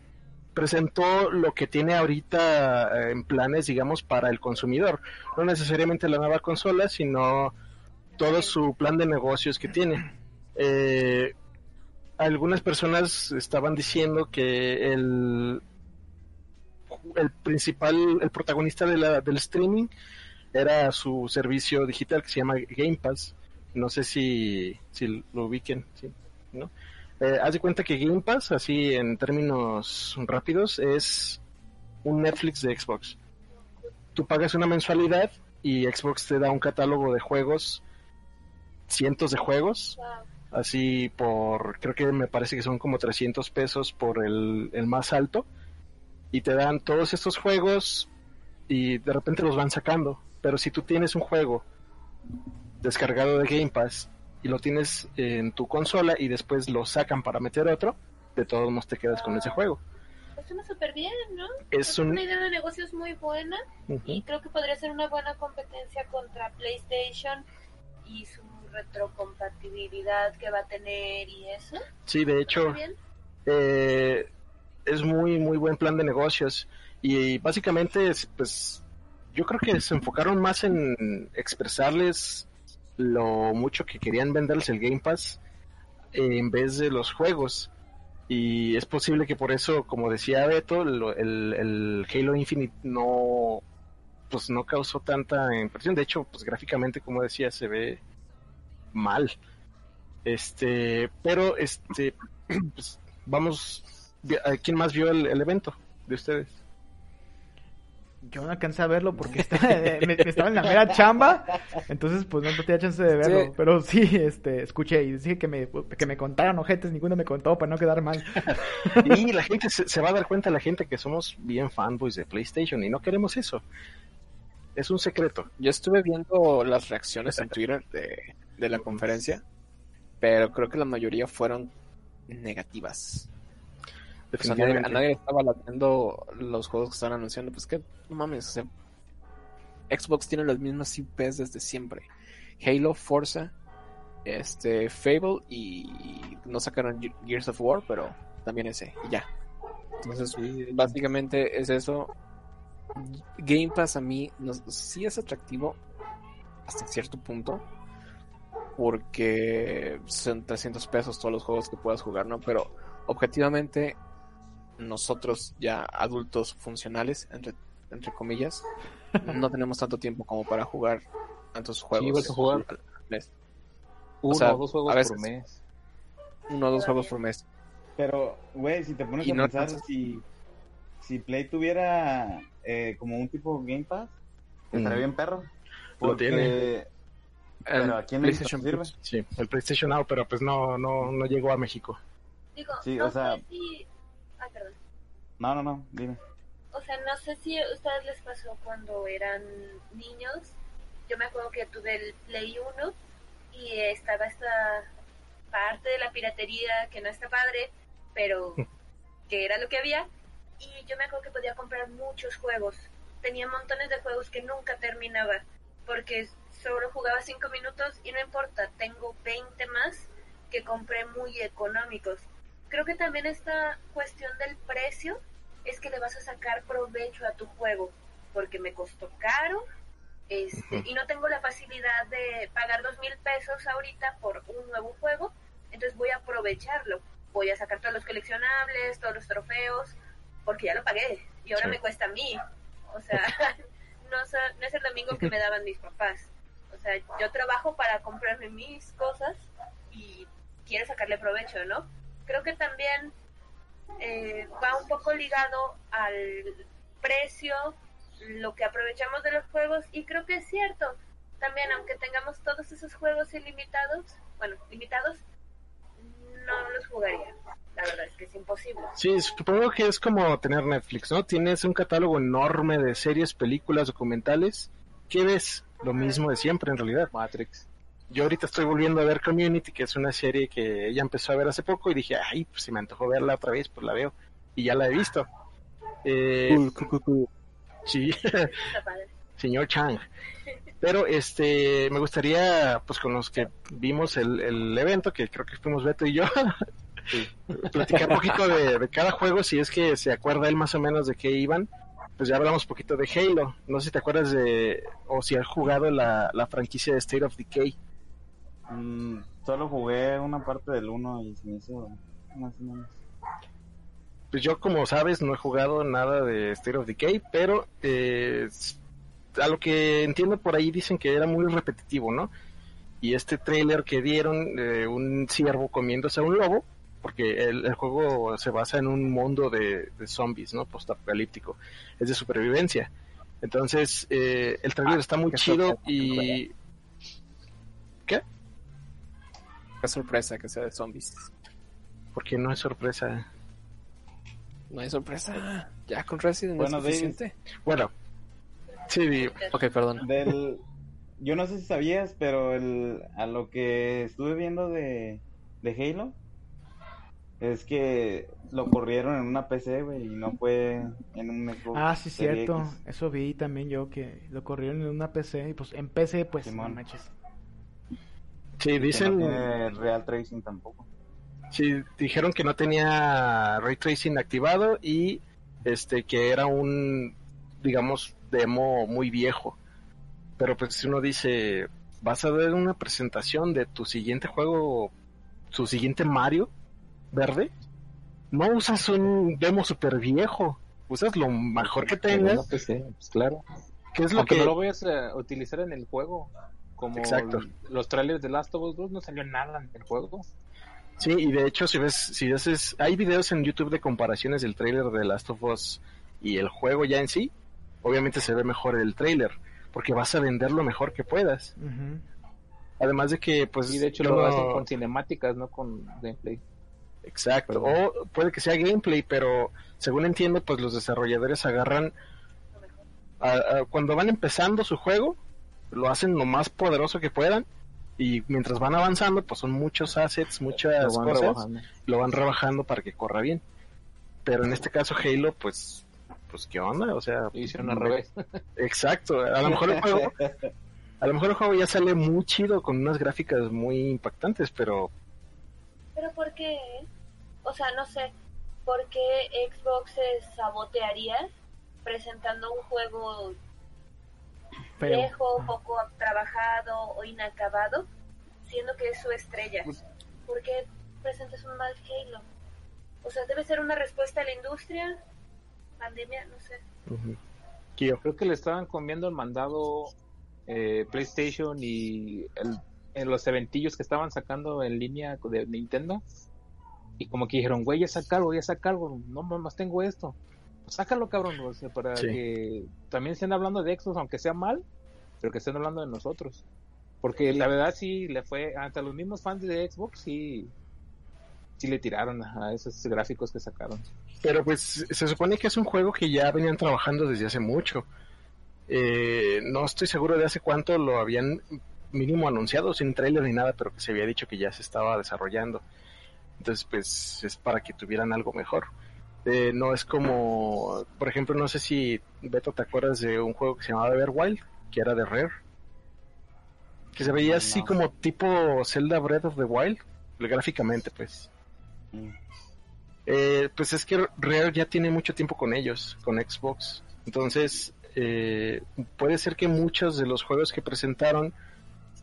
presentó lo que tiene ahorita eh, en planes, digamos, para el consumidor. No necesariamente la nueva consola, sino todo su plan de negocios que tiene. Eh, algunas personas estaban diciendo que el, el principal, el protagonista de la, del streaming era su servicio digital que se llama Game Pass. No sé si, si lo ubiquen, ¿sí? ¿no? Eh, haz de cuenta que Game Pass, así en términos rápidos, es un Netflix de Xbox. Tú pagas una mensualidad y Xbox te da un catálogo de juegos, cientos de juegos, así por, creo que me parece que son como 300 pesos por el, el más alto, y te dan todos estos juegos y de repente los van sacando. Pero si tú tienes un juego descargado de Game Pass y lo tienes en tu consola y después lo sacan para meter otro, de todos modos te quedas con ese juego. Pues suena súper bien, ¿no? Es un- una idea de negocios muy buena y creo que podría ser una buena competencia contra PlayStation y su retrocompatibilidad que va a tener y eso. Sí, de hecho, eh, es muy, muy buen plan de negocios. Y básicamente, es, pues, yo creo que se enfocaron más en expresarles lo mucho que querían venderles el Game Pass eh, en vez de los juegos. Y es posible que por eso, como decía Beto, lo- el, el Halo Infinite no pues no causó tanta impresión. De hecho, pues gráficamente, como decía, se ve mal. Este, pero este, (clears throat) pues, vamos, vi- ¿a ¿quién más vio el, el evento de ustedes? Yo no alcancé a verlo porque estaba, (laughs) me, me estaba en la mera chamba, entonces pues no tenía chance de verlo. Sí. Pero sí, este, escuché y dije que me, que me contaran ojetes, ninguno me contó para no quedar mal. (laughs) Y la gente se, se va a dar cuenta, la gente que somos bien fanboys de PlayStation y no queremos eso. Es un secreto. Yo estuve viendo las reacciones en Twitter de, de la conferencia, pero creo que la mayoría fueron negativas. O sea, a nadie, a nadie le estaba latiendo los juegos que están anunciando. Pues que, no mames, o sea, Xbox tiene las mismas IPs desde siempre. Halo, Forza, este, Fable y no sacaron Ge- Gears of War, pero también ese, y ya. Entonces, básicamente es eso. Game Pass a mí sí es atractivo hasta cierto punto. Porque son 300 pesos todos los juegos que puedas jugar, ¿no? Pero objetivamente, nosotros ya adultos funcionales, entre, entre comillas, no (laughs) tenemos tanto tiempo como para jugar tantos juegos. vas a jugar al mes. Uno sea, o dos juegos a veces. por mes. Uno o dos juegos por mes. Pero, güey, si te pones Y a no pensar, si, si Play tuviera eh, como un tipo Game Pass, estaría Mm. bien perro. Lo tiene. Pero aquí en PlayStation sirve. Sí, el PlayStation Now, pero pues no, no, no llegó a México. Digo, Sí, no o sea- sé si... Ay, perdón. No, no, no, dime. O sea, no sé si a ustedes les pasó cuando eran niños. Yo me acuerdo que tuve el Play 1 y estaba esta parte de la piratería que no está padre, pero (laughs) que era lo que había. Y yo me acuerdo que podía comprar muchos juegos. Tenía montones de juegos que nunca terminaba porque solo jugaba 5 minutos y no importa, tengo 20 más que compré muy económicos. Creo que también esta cuestión del precio es que le vas a sacar provecho a tu juego, porque me costó caro este, y no tengo la facilidad de pagar dos mil pesos ahorita por un nuevo juego, entonces voy a aprovecharlo. Voy a sacar todos los coleccionables, todos los trofeos, porque ya lo pagué y ahora Sí. me cuesta a mí. O sea, (laughs) no, no es el domingo que me daban mis papás. O sea, yo trabajo para comprarme mis cosas y quiero sacarle provecho, ¿no? Creo que también eh, va un poco ligado al precio, lo que aprovechamos de los juegos y creo que es cierto. También, aunque tengamos todos esos juegos ilimitados, bueno, limitados, no los jugaría. La verdad es que es imposible. Sí, supongo que es como tener Netflix, ¿no? Tienes un catálogo enorme de series, películas, documentales. ¿Qué ves? Lo mismo de siempre, en realidad. Matrix. Yo ahorita estoy volviendo a ver Community, que es una serie que ella empezó a ver hace poco y dije, ay, pues si me antojó verla otra vez, pues la veo. Y ya la he visto. Eh, sí, Está (laughs) padre. señor Chang. Pero este, me gustaría, pues con los que vimos el, el evento, que creo que fuimos Beto y yo, (laughs) platicar un poquito de, (laughs) de cada juego, si es que se acuerda él más o menos de qué iban. Pues ya hablamos un poquito de Halo. No sé si te acuerdas de, o si has jugado la, la franquicia de State of Decay. Mm, solo jugué una parte del 1 y se me hizo más o menos. Pues yo, como sabes, no he jugado nada de State of Decay, pero eh, a lo que entiendo por ahí dicen que era muy repetitivo, ¿no? Y este trailer que dieron, de un ciervo comiéndose a un lobo, porque el, el juego se basa en un mundo de, de zombies, ¿no? Postapocalíptico, es de supervivencia. Entonces, eh, el trailer está muy chido y... Qué sorpresa que sea de zombies. Porque no es sorpresa. No hay sorpresa. Ya con Resident Bueno, es David. Bueno, sí, di- Ok, perdón. Del, yo no sé si sabías, pero el, a lo que estuve viendo de, de Halo es que lo corrieron en una PC, güey, y no fue en un Xbox Ah, sí, cierto. X. Eso vi también yo que lo corrieron en una PC y pues en PC pues Simón. no manches. Sí, Que dicen... no tiene Real Tracing tampoco. Sí, dijeron que no tenía ray tracing activado y este que era un digamos demo muy viejo. Pero pues si uno dice, vas a ver una presentación de tu siguiente juego, su siguiente Mario verde, no usas un demo super viejo, usas lo mejor que no tengas, pues claro. que es lo Aunque que no lo vayas a utilizar en el juego. Como Exacto. los trailers de Last of Us 2 no salió nada en el juego. Sí, y de hecho, si ves, si ves, es- hay videos en YouTube de comparaciones del tráiler de Last of Us y el juego ya en sí. Obviamente se ve mejor el tráiler, porque vas a vender lo mejor que puedas. Además de que, pues, y de hecho yo lo no- hacen con cinemáticas, no con gameplay. Exacto. O puede que sea gameplay, pero según entiendo, pues los desarrolladores agarran a- a- cuando van empezando su juego, lo hacen lo más poderoso que puedan. Y mientras van avanzando, pues son muchos assets, muchas Lo van cosas. rebajando. lo van rebajando para que corra bien. pero en este caso Halo, pues, pues qué onda, o sea, hicieron al revés. (laughs) Exacto, a lo mejor el juego, a lo mejor el juego ya sale muy chido con unas gráficas muy impactantes, pero Pero ¿por qué? O sea, no sé, ¿por qué Xbox se sabotearía presentando un juego Feo. viejo, poco trabajado o inacabado, siendo que es su estrella? ¿Por qué presentas un mal Halo? O sea, debe ser una respuesta a la industria, pandemia, no sé. Kio. Creo que le estaban comiendo el mandado eh, PlayStation y el- en los eventillos que estaban sacando en línea de Nintendo. Y como que dijeron, güey, ya saca algo, ya saca algo, no más tengo esto. Sácalo, cabrón, o sea, para Sí. que también estén hablando de Xbox, aunque sea mal, pero que estén hablando de nosotros. Porque la verdad sí le fue, ante los mismos fans de Xbox, sí, sí le tiraron a esos gráficos que sacaron. Pero pues se supone que es un juego que ya venían trabajando desde hace mucho. Eh, no estoy seguro de hace cuánto lo habían mínimo anunciado, sin trailer ni nada, pero que se había dicho que ya se estaba desarrollando. Entonces, pues es para que tuvieran algo mejor. Eh, no es como, por ejemplo, no sé si Beto te acuerdas de un juego que se llamaba Everwild, que era de Rare, que se veía así No. como tipo Zelda Breath of the Wild, gráficamente, pues. Mm. Eh, pues es que Rare ya tiene mucho tiempo con ellos, con Xbox. Entonces, eh, puede ser que muchos de los juegos que presentaron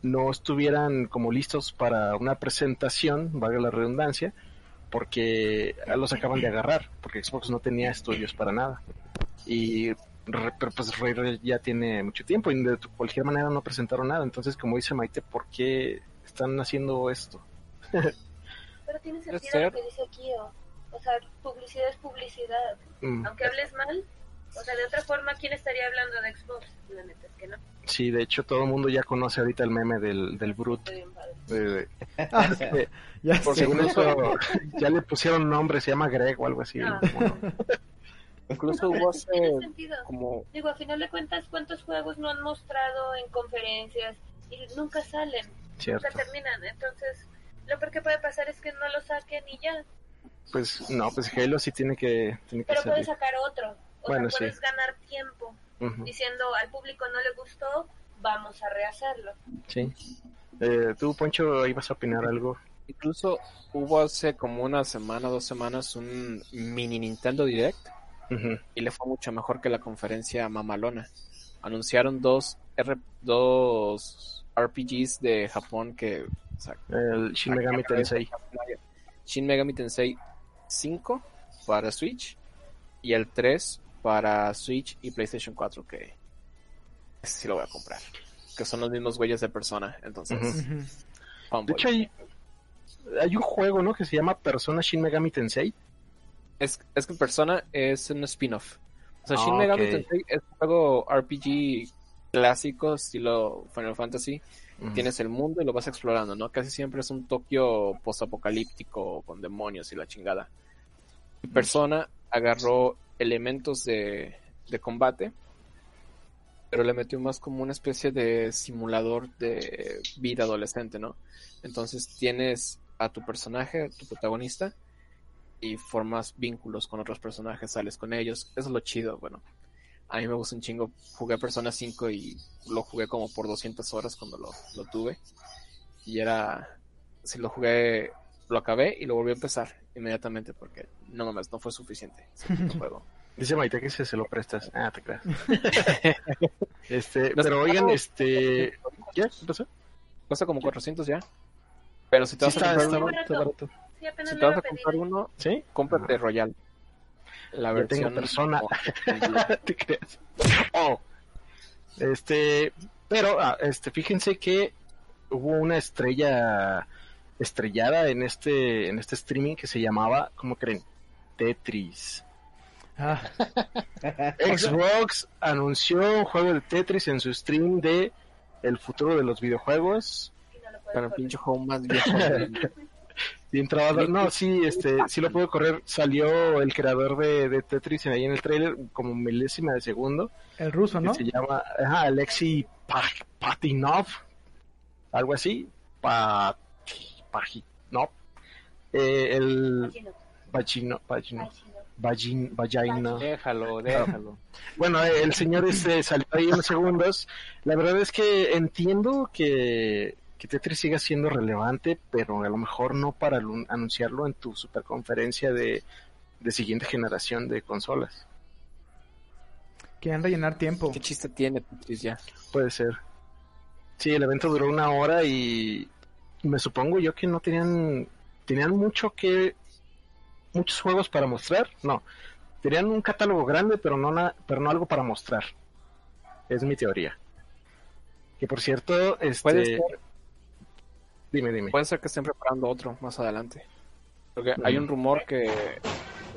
no estuvieran como listos para una presentación, valga la redundancia, porque los acaban de agarrar, porque Xbox no tenía estudios para nada. Y re- pero pues Rare ya tiene mucho tiempo y de cualquier manera no presentaron nada. Entonces, como dice Maite, ¿por qué están haciendo esto? Pero tiene sentido lo que dice Kio. O sea, publicidad es publicidad. Mm, Aunque hables mal, o sea, de otra forma, ¿quién estaría hablando de Xbox? La neta es que no. Sí, de hecho todo el mundo ya conoce ahorita el meme del, del Brute. Estoy bien padre. de- Ah, (laughs) ya por sé. según eso (laughs) ya le pusieron nombre, se llama Greg o algo así. Ah. (laughs) Incluso hubo hace Tiene sentido. como Digo, a final de cuentas, ¿cuántos juegos no han mostrado en conferencias y nunca salen? Cierto. Nunca terminan. Entonces, lo peor que puede pasar es que no lo saquen y ya. Pues no, pues Halo sí tiene que, tiene que Pero puedes salir. sacar otro. O Bueno, sea, sí. puedes ganar tiempo Diciendo al público no le gustó, vamos a rehacerlo. sí. Eh, Tú, Poncho, ibas a opinar algo. incluso hubo hace como una semana, dos semanas un mini Nintendo Direct y le fue mucho mejor que la conferencia mamalona. Anunciaron dos R dos RPGs de Japón que o sea, El Shin Megami Tensei. Shin Megami Tensei 5 para Switch y el 3 para Switch y PlayStation 4 que ese sí lo voy a comprar. Que son los mismos güeyes de persona, entonces. De hecho, hay, hay un juego, ¿no? Que se llama Persona Shin Megami Tensei. Es, es que Persona es un spin-off. O sea, Ah, Shin Megami. Tensei es un juego RPG clásico, estilo Final Fantasy. Tienes el mundo y lo vas explorando, ¿no? Casi siempre es un Tokio postapocalíptico con demonios y la chingada. Persona agarró elementos de, de combate, pero le metió más como una especie de simulador de vida adolescente, ¿no? Entonces tienes a tu personaje, tu protagonista, y formas vínculos con otros personajes, sales con ellos. Eso es lo chido, bueno. A mí me gusta un chingo. Jugué Persona 5 y lo jugué como por 200 horas cuando lo, lo tuve. Y era... Si lo jugué, lo acabé y lo volví a empezar inmediatamente porque no mames, no fue suficiente ese (laughs) puto juego. Dice Maite que se, se lo prestas. Ah, te creas. (laughs) este, pero oigan, este... ¿Qué? ¿Qué pasó? Cuesta como 400 ya. Pero si te Sí, vas a comprar está, uno, está barato. Sí, si te vas a comprar uno, ¿Sí? cómprate Royal. La Ya tengo versión Persona. (laughs) te creas. Oh. Este, pero, ah, este, fíjense que hubo una estrella estrellada en este, en este streaming que se llamaba, ¿cómo creen? Tetris. Ah, (laughs) Xbox anunció un juego de Tetris en su stream de el futuro de los videojuegos. No Para pinche juego más viejo (laughs) Bien trabajado. No, sí, este, sí lo puedo correr. Salió el creador de, de Tetris ahí en el trailer como milésima de segundo. el ruso, ¿no? se llama ajá, Alexei Pa- Patinov, algo así, Paginov, eh, el Así no, Pachino, Pachinov, así no. vagin, vagina. Déjalo, déjalo. Bueno, eh, el señor este salió ahí unos segundos. La verdad es que entiendo que, que Tetris siga siendo relevante, pero a lo mejor no para anunciarlo en tu superconferencia de, de siguiente generación de consolas. Quieren rellenar tiempo. ¿Qué chiste tiene Tetris ya? Puede ser. Sí, el evento duró una hora y me supongo yo que no tenían tenían mucho que muchos juegos para mostrar. No, tenían un catálogo grande, pero no na- pero no algo para mostrar. Es mi teoría. Que por cierto, este Puede ser, dime, dime. puede ser que estén preparando otro más adelante. Porque hay un rumor que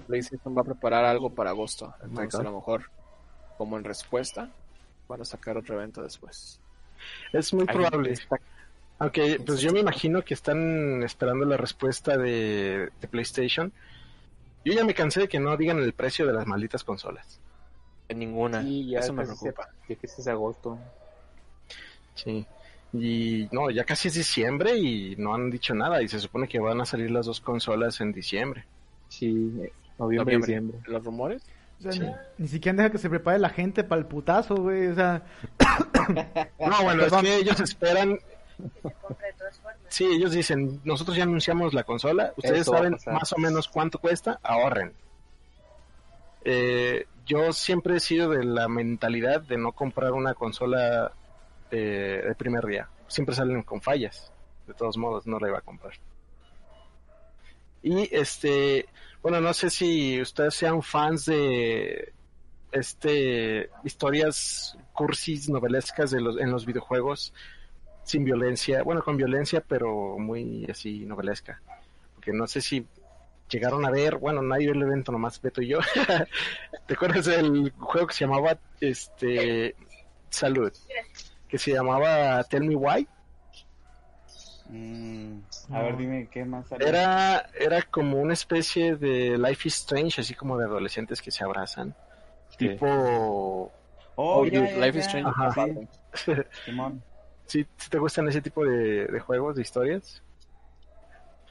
PlayStation va a preparar algo para agosto. Entonces, God. a lo mejor, como en respuesta, van a sacar otro evento después. Es muy Hay- probable. está- Aunque pues yo me imagino que están esperando la respuesta de, de PlayStation. Yo ya me cansé de que no digan el precio de las malditas consolas. En ninguna. Y ya Eso me preocupa. ya que es agosto. Sí. Y no, ya casi es diciembre y no han dicho nada. Y se supone que van a salir las dos consolas en diciembre. Sí, noviembre, Noviembre. diciembre. ¿Los rumores? O sea, Sí. ni, ni siquiera deja que se prepare la gente para el putazo, güey. O sea, (coughs) No, bueno, es que ellos esperan. Compra de todas formas. Sí, ellos dicen, nosotros ya anunciamos la consola. Ustedes Eso saben más o menos cuánto cuesta, ahorren. Eh, yo siempre he sido de la mentalidad de no comprar una consola eh, de primer día. Siempre salen con fallas. De todos modos, no la iba a comprar. Y este, bueno, no sé si ustedes sean fans de este historias cursis novelescas de los en los videojuegos sin violencia, bueno, con violencia, pero muy así novelesca. Porque no sé si llegaron a ver, bueno, nadie vio el evento, nomás Beto y yo. (laughs) ¿Te acuerdas del juego que se llamaba este Salud? Que se llamaba Tell Me Why. Mm, a ver, dime qué más salió? Era, era como una especie de Life is Strange, así como de adolescentes que se abrazan. Sí. Tipo, Oh, Oh, ya, Life is. Strange. Ajá. (laughs) Sí. ¿sí, te gustan ese tipo de, de juegos, de historias?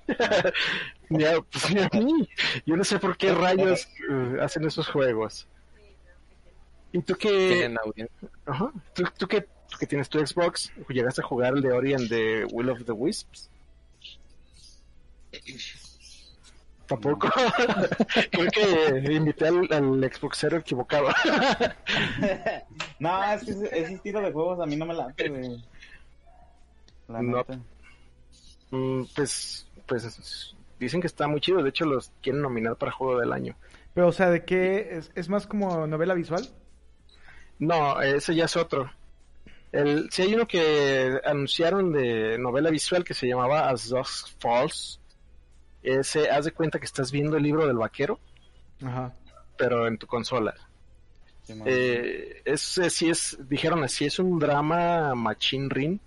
(laughs) ni, a, pues, ni a mí. Yo no sé por qué rayos eh, hacen esos juegos. ¿Y tú qué? Ajá. ¿Tú, tú qué, tú que tienes tu Xbox? ¿Llegaste a jugar el de Ori and the Will of the Wisps? Tampoco. (laughs) Creo que invité al, al Xboxero equivocado. (laughs) no, es que ese, ese estilo de juegos a mí no me late, güey. La No. neta. Mm, pues, pues dicen que está muy chido. De hecho, los quieren nominar para juego del año. pero o sea, ¿de qué? ¿Es, es más como novela visual? No, ese ya es otro. El, sí hay uno que anunciaron de novela visual que se llamaba As Dusk Falls. Ese, haz de cuenta que estás viendo el libro del vaquero, Ajá. pero en tu consola. Eh, es, sí es, dijeron así, es un drama machine rin.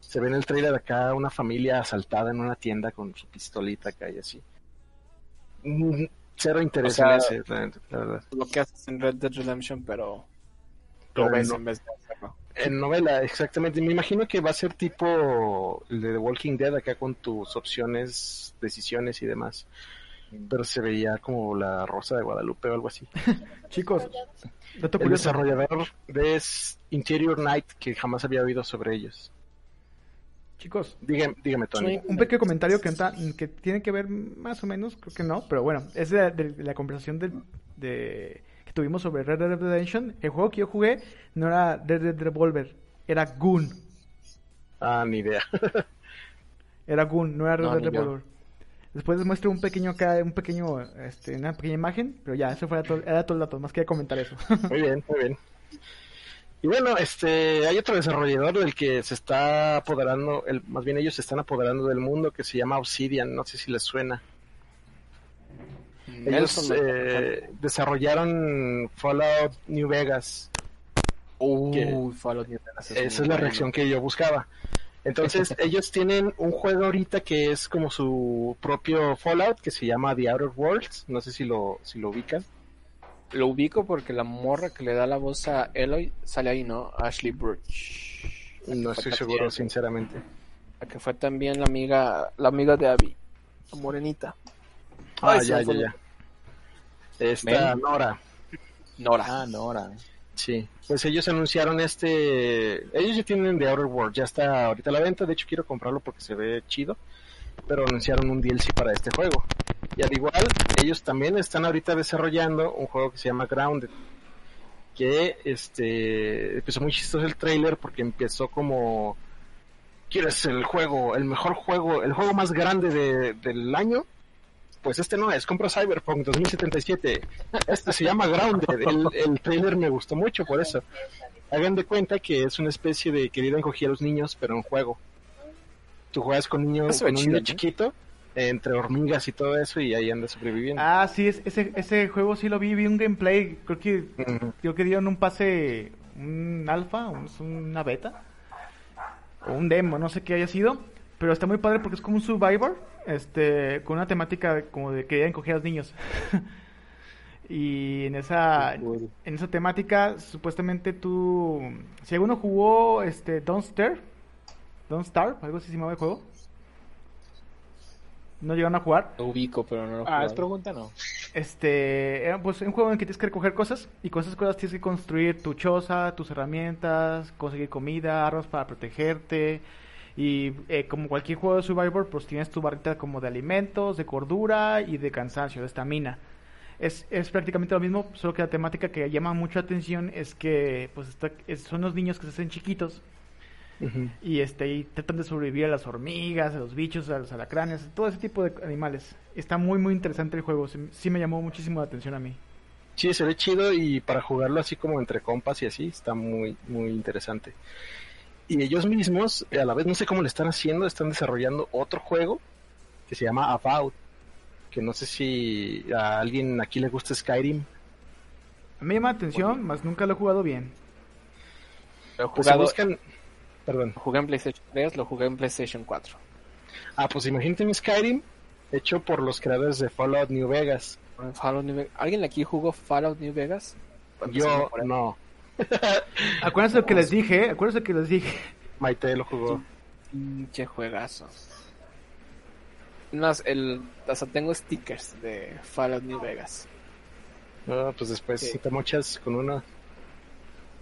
Se ve en el trailer acá una familia asaltada en una tienda con su pistolita acá y así. Mm, Cero interés O sea, en ese, la, la verdad. Lo que haces en Red Dead Redemption, pero Pero lo ves no- en vez de hacerlo. En novela, exactamente. Me imagino que va a ser tipo el de The Walking Dead acá con tus opciones, decisiones y demás. Pero se veía como la Rosa de Guadalupe o algo así. (laughs) Chicos, dato El desarrollador de Interior Night, que jamás había oído sobre ellos. Chicos, Dígame, dígame Tony. un pequeño comentario que, entra- que tiene que ver más o menos, creo que no, pero bueno, es de, de- de la conversación de, de- que tuvimos sobre Red Dead Redemption. El juego que yo jugué no era Red Dead Revolver, era Goon. Ah, ni idea. (laughs) Era Goon, no era Red No, Dead. Revolver. Después les muestro un pequeño un pequeño, este, una pequeña imagen, pero ya, eso fue todo, era todo el dato, más quería comentar eso. (laughs) Muy bien, muy bien. Y bueno, este, hay otro desarrollador del que se está apoderando, el, más bien ellos se están apoderando del mundo que se llama Obsidian, no sé si les suena. Ellos Nelson, eh, desarrollaron Fallout New Vegas. Uy, Fallout New Vegas Esa es muy es la reacción que yo buscaba. Entonces, (laughs) ellos tienen un juego ahorita que es como su propio Fallout que se llama The Outer Worlds. No sé si lo, si lo ubican. Lo ubico porque la morra que le da la voz a Eloy sale ahí, ¿no? Ashley Burch. No estoy también- seguro, sinceramente. La que fue también la amiga, la amiga de Abby, la morenita. Ah, Ay, ya, ya, ya. Esta. Nora. Nora. Ah, Nora. Sí, pues ellos anunciaron este, ellos ya tienen The Outer World, ya está ahorita a la venta, de hecho quiero comprarlo porque se ve chido, pero anunciaron un DLC para este juego. Y al igual, ellos también están ahorita desarrollando un juego que se llama Grounded, que este, empezó muy chistoso el trailer porque empezó como, ¿quieres el juego, el mejor juego, el juego más grande de- del año? Pues este no es, compra Cyberpunk 2077. (laughs) Este se llama Grounded. El, el trailer me gustó mucho por eso. Hagan de cuenta que es una especie de querida encogía a los niños, pero en juego. Tú juegas con niños, con un niño ¿no? chiquito, entre hormigas y todo eso, y ahí anda sobreviviendo. Ah, sí, es- ese, ese juego sí lo vi, vi un gameplay, creo que, creo que dieron un pase, un alfa, un- una beta, o un demo, no sé qué haya sido, pero está muy padre porque es como un Survivor, este, con una temática como de que querían coger a los niños. (laughs) y en esa, en esa temática, supuestamente tú, si alguno jugó, este, Don't Stare, Don't Starve, algo así se llamaba el juego. ¿No llegaron a jugar? Lo ubico, pero no lo Ah, es pregunta, no. Este, era pues un juego en que tienes que recoger cosas y con esas cosas tienes que construir tu choza, tus herramientas, conseguir comida, armas para protegerte y eh, como cualquier juego de Survivor pues tienes tu barrita como de alimentos, de cordura y de cansancio, de estamina. Es, es prácticamente lo mismo, solo que la temática que llama mucho atención es que pues está- es- son los niños que se hacen chiquitos Y este y tratan de sobrevivir a las hormigas, a los bichos, a los alacranes, todo ese tipo de animales. Está muy muy interesante el juego, sí, sí me llamó muchísimo la atención a mí. Sí, se ve chido y para jugarlo así como entre compas y así, está muy, muy interesante. Y ellos mismos, a la vez no sé cómo le están haciendo, están desarrollando otro juego que se llama About, que no sé si a alguien aquí le gusta Skyrim. A mí me llama la atención, más nunca lo he jugado bien. Lo he Pues se jugado, buscan, perdón, lo jugué en PlayStation 3, lo jugué en PlayStation 4. ah, pues imagínate un Skyrim hecho por los creadores de Fallout New Vegas. Fallout New Vegas. ¿Alguien aquí jugó Fallout New Vegas? Yo no, (laughs) Acuérdense lo que les dije, acuérdense que les dije. Maite lo jugó. Pinche juegazo. Más, el, o sea, tengo stickers de Fallout New Vegas. No, pues después Sí. te mochas con uno.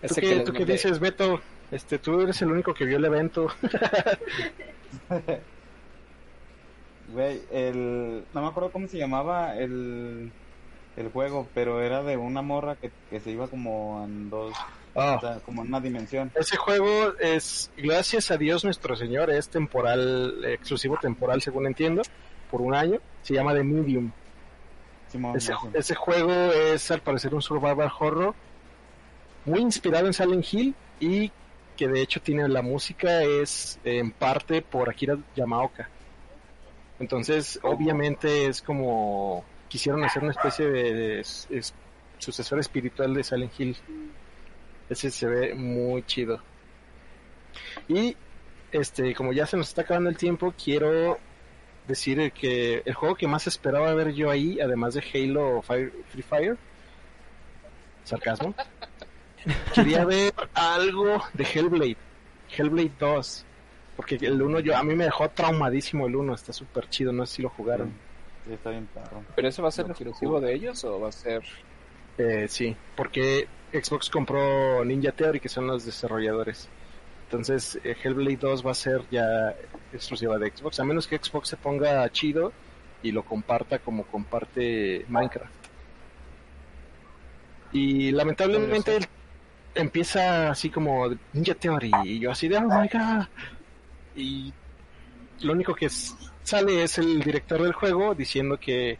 ¿Tú qué, que tú qué dices, Beto? Este, tú eres el único que vio el evento. (laughs) Güey, el... No me acuerdo cómo se llamaba el... El juego, pero era de una morra que, que se iba como en dos... Ah. O sea, como en una dimensión. Ese juego es, gracias a Dios nuestro Señor, es temporal, exclusivo temporal según entiendo, por un año. Se llama The Medium. Ese. ese juego es al parecer un survival horror muy inspirado en Silent Hill y que de hecho tiene la música es eh, en parte por Akira Yamaoka. Entonces, obviamente es como quisieron hacer una especie de, de- es- sucesor espiritual de Silent Hill. Ese se ve muy chido. Y este, como ya se nos está acabando el tiempo, quiero decir que el juego que más esperaba ver yo ahí, además de Halo Fire- Free Fire, sarcasmo, quería ver algo de Hellblade, Hellblade 2, porque el 1 yo a mí me dejó traumadísimo el 1, está súper chido, no sé si lo jugaron. Sí, está bien perro. ¿Pero eso va a ser exclusivo de ellos o va a ser...? Eh, sí, porque Xbox compró Ninja Theory, que son los desarrolladores. Entonces, eh, Hellblade 2 va a ser ya exclusiva de Xbox, a menos que Xbox se ponga chido y lo comparta como comparte Minecraft. Y lamentablemente él empieza así como Ninja Theory y yo así de oh my god. Y lo único que sale es el director del juego diciendo que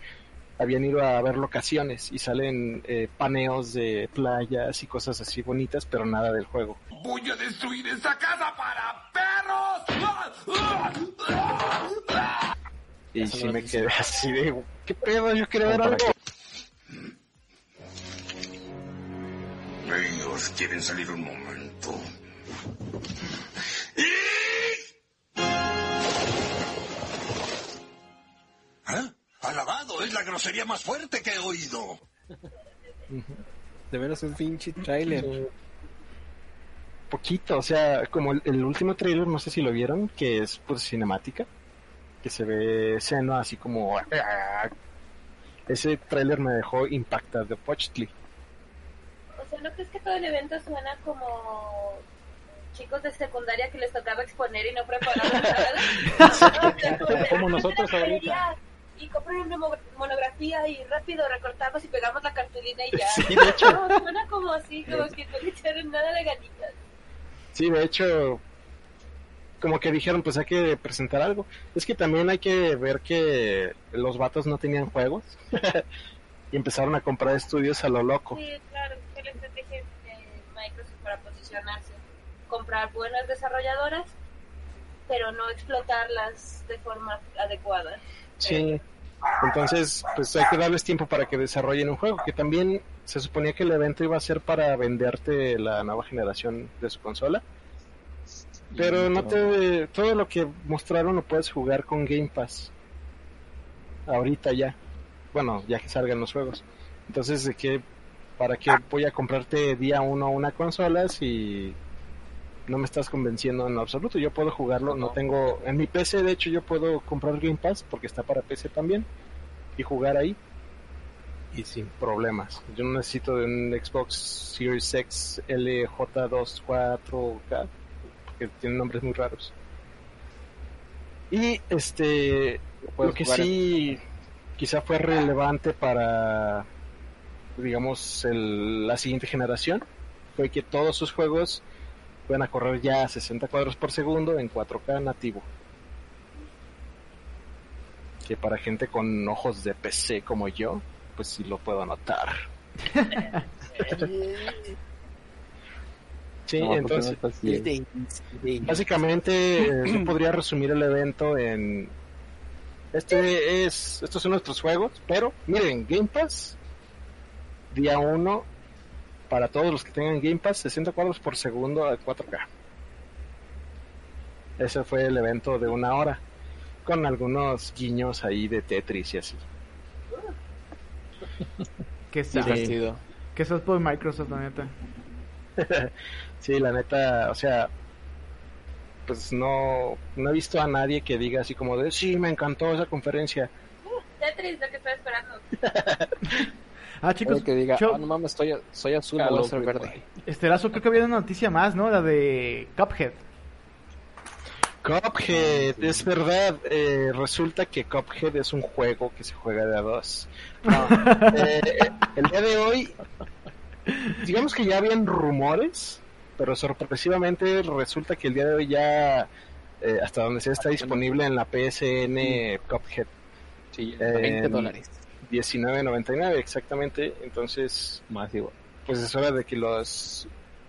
habían ido a ver locaciones y salen eh, paneos de playas y cosas así bonitas, pero nada del juego. Voy a destruir esta casa para perros. Y sí no me quedé así de, ¿qué pedo? Yo quería ver algo. Ellos quieren salir un momento. ¿Eh? Alabado, es la grosería más fuerte que he oído. De veras un pinche trailer. Poquito, o sea, como el, el último trailer, no sé si lo vieron, que es pues cinemática, que se ve escena así como... ese tráiler me dejó impactado Pochtli. Sea, ¿no crees que todo el evento suena como chicos de secundaria que les tocaba exponer y no prepararon (laughs) nada? Como nosotros ahorita. Y compran una mo- monografía y rápido recortamos y pegamos la cartulina y ya. Sí, de hecho. No, suena como así, como que no le echaron nada de ganitas. Sí, de hecho, como que dijeron, pues hay que presentar algo. Es que también hay que ver que los vatos no tenían juegos (laughs) y empezaron a comprar estudios a lo loco. Sí, claro, fue la estrategia de Comprar buenas desarrolladoras, pero no explotarlas de forma adecuada. Sí. Entonces, pues hay que darles tiempo para que desarrollen un juego, que también se suponía que el evento iba a ser para venderte la nueva generación de su consola. Pero no te, todo lo que mostraron lo puedes jugar con Game Pass. Ahorita ya. Bueno, ya que salgan los juegos. Entonces, ¿de qué? ¿Para qué voy a comprarte día uno una consola si no me estás convenciendo en absoluto? Yo puedo jugarlo, no tengo... En mi PC, de hecho, yo puedo comprar Game Pass porque está para PC también y jugar ahí. Y sin problemas. Yo no necesito de un Xbox Series X LJ24K porque tienen nombres muy raros. Y este, lo que sí quizá fue relevante para, digamos, el- la siguiente generación fue que todos sus juegos van a correr ya a 60 cuadros por segundo en 4K nativo. Que para gente con ojos de PC como yo, pues sí lo puedo notar. (laughs) Sí, No, entonces. Básicamente, eh, yo podría resumir el evento en. Este es. Estos son nuestros juegos, pero miren, Game Pass, día 1, para todos los que tengan Game Pass, 60 cuadros por segundo a 4K. Ese fue el evento de una hora, con algunos guiños ahí de Tetris y así. (laughs) Que Sí. Que sos por Microsoft, la neta. (laughs) sí, la neta, o sea, pues no, no he visto a nadie que diga así como de, sí, me encantó esa conferencia. Tetris, lo que estoy esperando. (laughs) Ah, chicos, que diga, yo- "Ah, no mames, estoy, soy azul, no voy a ser verde. Estelazo, creo que había una noticia más, ¿no? La de Cuphead. Cuphead, es verdad, eh, resulta que Cuphead es un juego que se juega de a dos. No, (laughs) eh, el día de hoy, digamos que ya habían rumores, pero sorpresivamente resulta que el día de hoy ya, eh, hasta donde se está disponible en la PSN Cuphead. Sí, En 20 dólares. 19.99 exactamente, entonces Más igual. pues es hora de que los,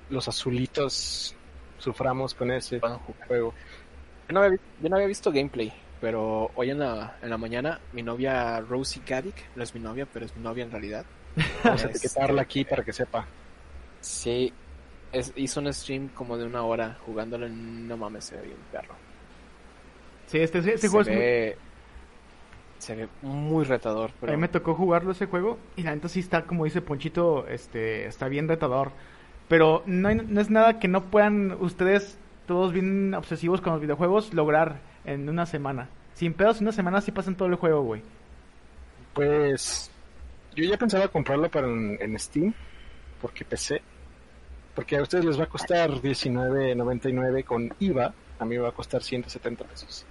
los azulitos suframos con ese juego. Yo no, había, yo no había visto gameplay, pero hoy en la, en la mañana mi novia Rosie Caddick, no es mi novia, pero es mi novia en realidad. (laughs) Vamos a Es- etiquetarla aquí para que sepa. Sí, es- hizo un stream como de una hora jugándolo en... No mames, se ve bien perro. Sí, este, este se, juego es muy- ve, se ve muy retador, A pero... mí me tocó jugarlo ese juego y la neta sí está, como dice Ponchito, este, está bien retador. Pero no, hay- no es nada que no puedan ustedes, todos bien obsesivos con los videojuegos, lograr en una semana. Sin pedos, en una semana sí pasan todo el juego, güey. Pues yo ya pensaba comprarlo para en, en Steam, porque PC. Porque a ustedes les va a costar 19.99 con IVA, a mí me va a costar 170 pesos.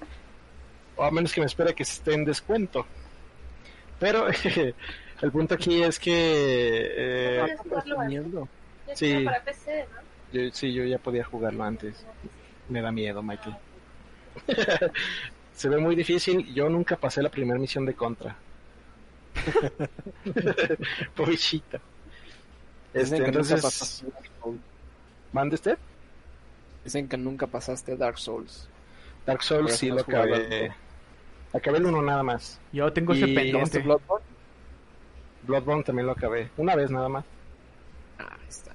O a menos que me espere que esté en descuento. Pero (laughs) el punto aquí es que... eh, antes. Ya Sí. para PC, ¿no? Yo, sí, yo ya podía jugarlo antes. Me da miedo, Michael. (laughs) Se ve muy difícil. Yo nunca pasé la primera misión de contra. (laughs) Pobrecita. Este, Dicen que nunca entonces, pasaste Dark Souls. ¿mande usted? Dicen que nunca pasaste Dark Souls. Dark Souls sí no lo acabé. Acabé el uno nada más. Yo tengo ese Y- pendiente. ¿Probaste Bloodborne? Bloodborne también lo acabé. Una vez nada más. Ah, ahí está.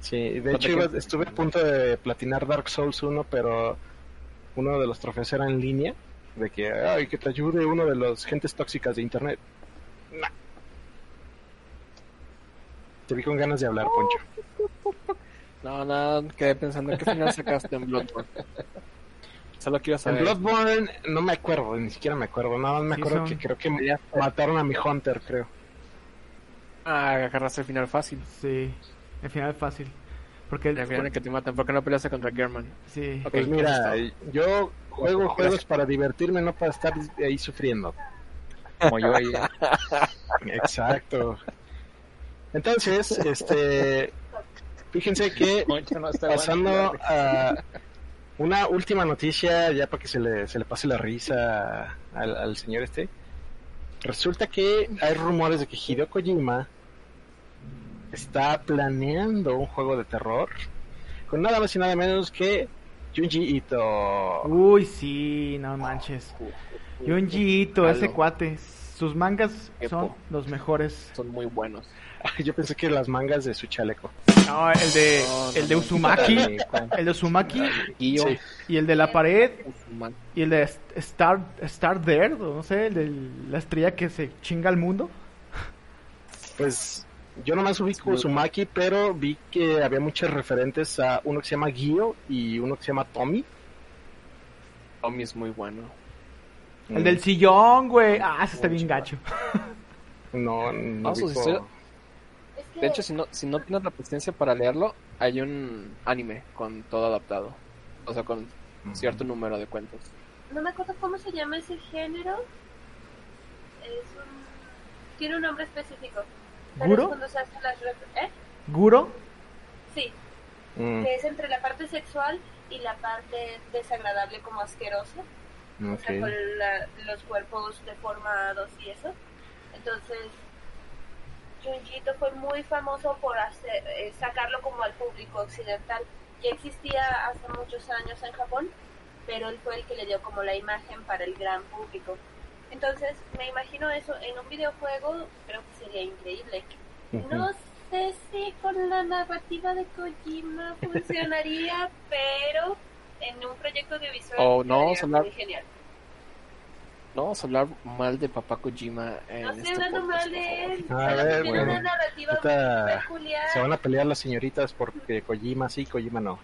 Sí, de No hecho iba- estuve a punto de platinar Dark Souls 1, pero uno de los trofeos era en línea, de que, ay, que te ayude uno de los gentes tóxicas de internet. Nah. Te vi con ganas de hablar, Poncho. No, no, quedé pensando qué final sacaste en Bloodborne. (laughs) Solo quiero En. Bloodborne no me acuerdo, ni siquiera me acuerdo. Nada más me acuerdo son- que creo que me mataron a mi Hunter, creo. Ah, agarraste el final fácil. Sí, el final es fácil. Porque El final en el que te matan. ¿Por qué no peleaste contra German? Sí. Ok, Pues mira, yo juego Gracias. juegos para divertirme, no para estar ahí sufriendo. Como yo ahí. (laughs) Exacto. Entonces, este, fíjense que pasando a una última noticia, ya para que se le, se le pase la risa al, al señor este. Resulta que hay rumores de que Hideo Kojima está planeando un juego de terror con nada más y nada menos que Junji Ito. Uy, sí, no manches. Junji Ito, ese cuate. Sus mangas son los mejores. Son muy buenos. (laughs) Yo pensé que las mangas de su chaleco. No, el de, No, no, el de no. Uzumaki, el de Uzumaki. Sí. y el de la pared y el de Star, Star There, o no sé, el de la estrella que se chinga al mundo. Pues yo nomás ubico Uzumaki, pero vi que había muchos referentes a uno que se llama Gio y uno que se llama Tommy. Tommy es muy bueno. El del sillón, güey. Ah, ese está bien gacho. No, no sus ubico- historias- Es que De hecho, si no, si no tienes la paciencia para leerlo, hay un anime con todo adaptado. O sea, con cierto número de cuentos. no me acuerdo cómo se llama ese género. Es un... Tiene un nombre específico. ¿Guro? es cuando se hacen las ¿Eh? ¿Guro? Sí, Mm, que es entre la parte sexual y la parte desagradable como asquerosa. O sea, con la- los cuerpos deformados y eso. Entonces, Junjito fue muy famoso por hacer, eh, sacarlo como al público occidental. Ya existía hace muchos años en Japón, pero él fue el que le dio como la imagen para el gran público. Entonces, me imagino eso en un videojuego, creo que sería increíble. No sé si con la narrativa de Kojima funcionaría, (laughs) pero en un proyecto audiovisual Oh, no, sería sonar- muy genial. No vamos a hablar mal de Papá Kojima en No estoy este hablando podcast, mal de él. A ver, bueno. una narrativa muy peculiar. Se van a pelear las señoritas porque Kojima sí, Kojima no.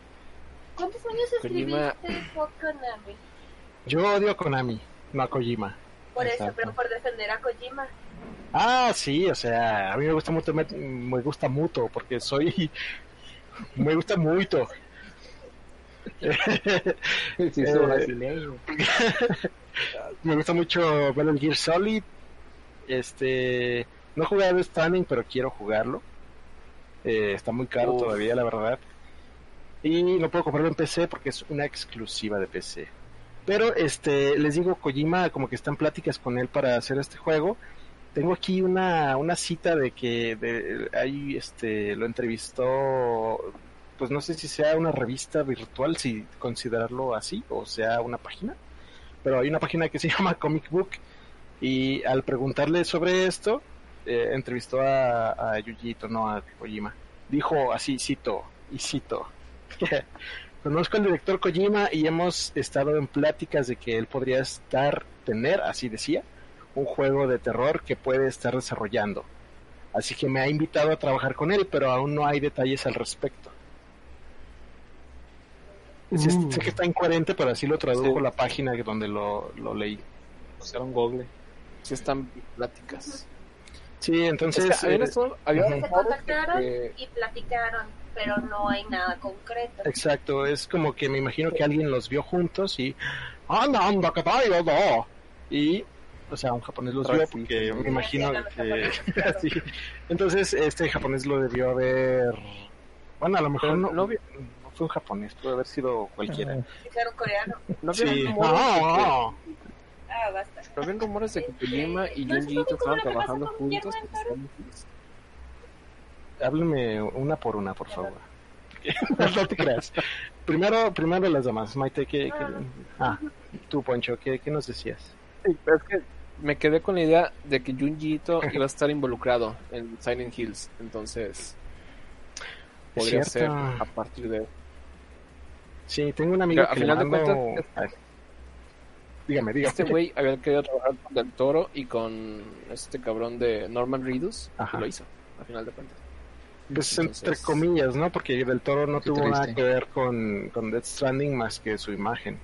¿Cuántos años Kojima- escribiste por Konami? Yo odio a Konami, no a Kojima. Por eso, Exacto. pero por defender a Kojima. Ah, sí, o sea, a mí me gusta mucho, me, me gusta mucho porque soy, (laughs) me gusta mucho. Sí, Eh, soy brasileño. (laughs) me gusta mucho Metal Gear Solid. Este, no he jugado Stranding, pero quiero jugarlo. Eh, está muy caro Uf. todavía, la verdad. Y no puedo comprarlo en PC porque es una exclusiva de PC. Pero este, les digo, Kojima como que está en pláticas con él para hacer este juego. Tengo aquí una, una cita de que de, ahí este, lo entrevistó, pues no sé si sea una revista virtual, si considerarlo así, o sea una página. Pero hay una página que se (laughs) llama Comic Book y al preguntarle sobre esto, eh, entrevistó a, a Yuji Ito, no a Kojima. Dijo así, cito, y cito. (laughs) Conozco al director Kojima y hemos estado en pláticas de que él podría estar, tener, así decía, un juego de terror que puede estar desarrollando. Así que me ha invitado a trabajar con él, pero aún no hay detalles al respecto. Sí, Uh. Sé que está incoherente, pero así lo tradujo Sí. la página donde lo, lo leí. Usaron Google. Sí están pláticas. Sí, entonces... Es que había, eh, había ujú. Se contactaron que- y platicaron, pero no hay nada concreto. Exacto, es como que me imagino que alguien los vio juntos y anda, anda, que tal. Y, o sea, un japonés los vio porque me imagino (laughs) Sí, que. Entonces, este japonés lo debió haber bueno, a lo mejor Pero no, no no, vi- fue un japonés, puede haber sido cualquiera. Dijeron coreano. no había Sí, rumores de que- no, Ah, basta. pero habían rumores de que Kojima y No, Junji Ito estaban que trabajando juntos. Háblame una por una, por favor. (laughs) no te creas. Primero, primero las demás. Maite, ¿qué, qué- Ah, tú, Poncho, ¿qué, qué nos decías? Sí, pero es que me quedé con la idea de que Junji Ito (laughs) iba a estar involucrado en Silent Hills, entonces Es podría cierto. ser a partir de Sí, tengo un amigo Pero, que le final de cuentas, ver. Dígame, dígame. este güey había querido trabajar con Del Toro y con este cabrón de Norman Reedus Ajá. y lo hizo, a final de cuentas. Pues Entonces- entre comillas, ¿no? Porque Del Toro no Qué tuvo nada que ver con, con Death Stranding más que su imagen.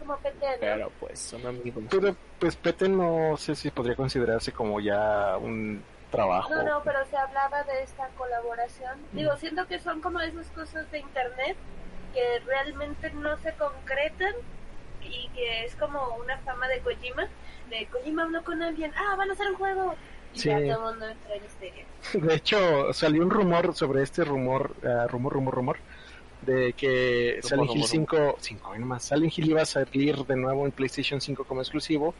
como ¿no? Pero pues son amigos. Pero pues Pete no sé si podría considerarse como ya un trabajo. No, no, pero se hablaba de esta colaboración. Digo, siento que son como esas cosas de internet que realmente no se concretan y que es como una fama de Kojima. De Kojima habló con alguien, ah, van a hacer un juego. Y Sí. ya todo el mundo entra en histeria. (laughs) De hecho, salió un rumor sobre este rumor, ah, rumor, rumor, rumor, de que Rumor, Silent Hill rumor, 5, 5 nomás, Silent Hill iba a salir de nuevo en PlayStation 5 como exclusivo,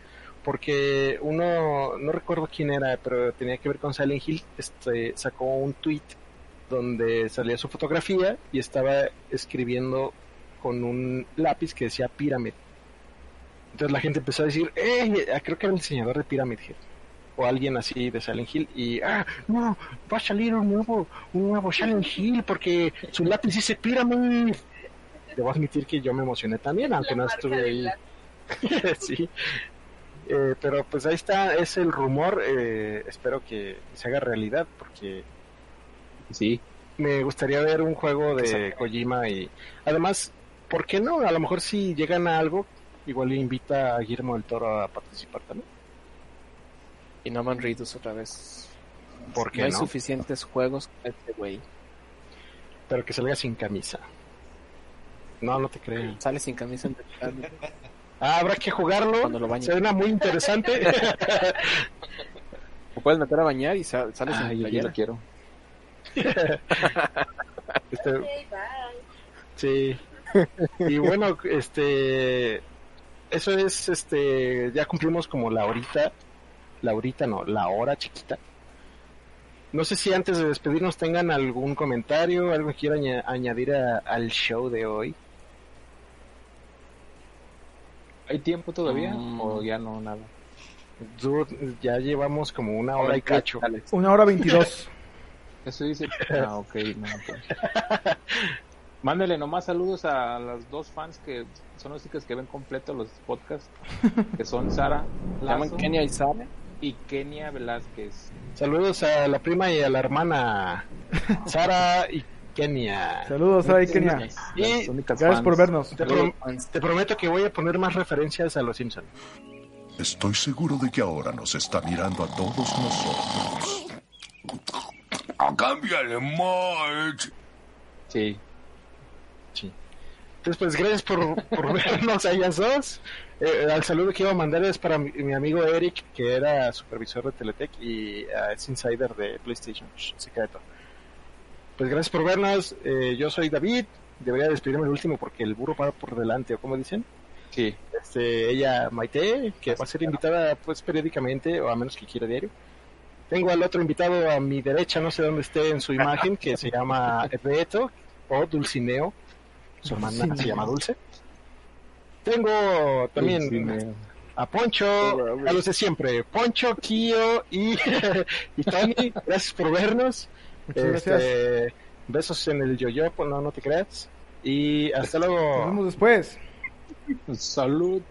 porque uno, no recuerdo quién era, pero tenía que ver con Silent Hill, este, sacó un tweet donde salía su fotografía y estaba escribiendo con un lápiz que decía Pyramid. Entonces la gente empezó a decir, ¡eh! Creo que era el diseñador de Pyramid Head o alguien así de Silent Hill y ah no va a salir un nuevo un nuevo Silent Hill porque su lápiz dice Pyramid debo admitir que yo me emocioné también aunque no La estuve ahí (laughs) sí Eh, pero pues ahí está es el rumor eh, espero que se haga realidad porque Sí, me gustaría ver un juego de Exacto. Kojima y además ¿por qué no? a lo mejor si llegan a algo igual invita a Guillermo del Toro a participar también Y no man Reedus otra vez. ¿Por qué no hay no? suficientes juegos con este güey. pero que salga sin camisa no no te creo Sale sin camisa en (laughs) habrá que jugarlo. Cuando lo bañe. Suena muy interesante. (laughs) Lo puedes meter a bañar y sa- sale sin Ah, yo, yo lo quiero. (laughs) Este, sí. Y bueno, este eso es este ya cumplimos como la horita, la horita no, la hora chiquita. No sé si antes de despedirnos tengan algún comentario, algo que quieran aña- añadir a- al show de hoy. ¿Hay tiempo todavía? Mm. ¿O ya no, nada? Dude, ya llevamos como una hora y cacho. Una hora veintidós. (laughs) Eso dice. (laughs) Ah, ok, no, pues. Mándele nomás saludos a las dos fans que son las chicas que ven completo los podcasts, que son Sara (laughs) llaman Kenia y Sara. y Kenia Velázquez. Saludos a la prima y a la hermana Sara y Kenia. Saludos, Sara y Kenia. Y Gracias fans. por vernos. Te, prom- te prometo que voy a poner más referencias a los Simpson. Estoy seguro de que ahora nos está mirando a todos nosotros. ¡Cámbiale, Marge! Sí. Sí. Entonces, pues gracias por, por (laughs) vernos a ellas dos. Eh, al saludo que iba a mandar es para mi, mi amigo Eric, que era supervisor de Teletech y ah, es insider de PlayStation Shh, secreto. Pues gracias por vernos. Eh, yo soy David. Debería despedirme el último porque el burro va por delante, o como dicen. Sí. Este, ella Maite, que va a ser invitada pues periódicamente, o a menos que quiera diario. Tengo al otro invitado a mi derecha, no sé dónde esté en su imagen, que se llama Beto o Dulcineo. Su hermana se llama Dulce. Tengo también Dulcineo. a Poncho, a los de siempre, Poncho, Kio y, (laughs) y Tony. Gracias por vernos. Este, gracias. Besos en el yoyo, -yo, no, no te creas. Y hasta luego. Nos vemos después. Salud.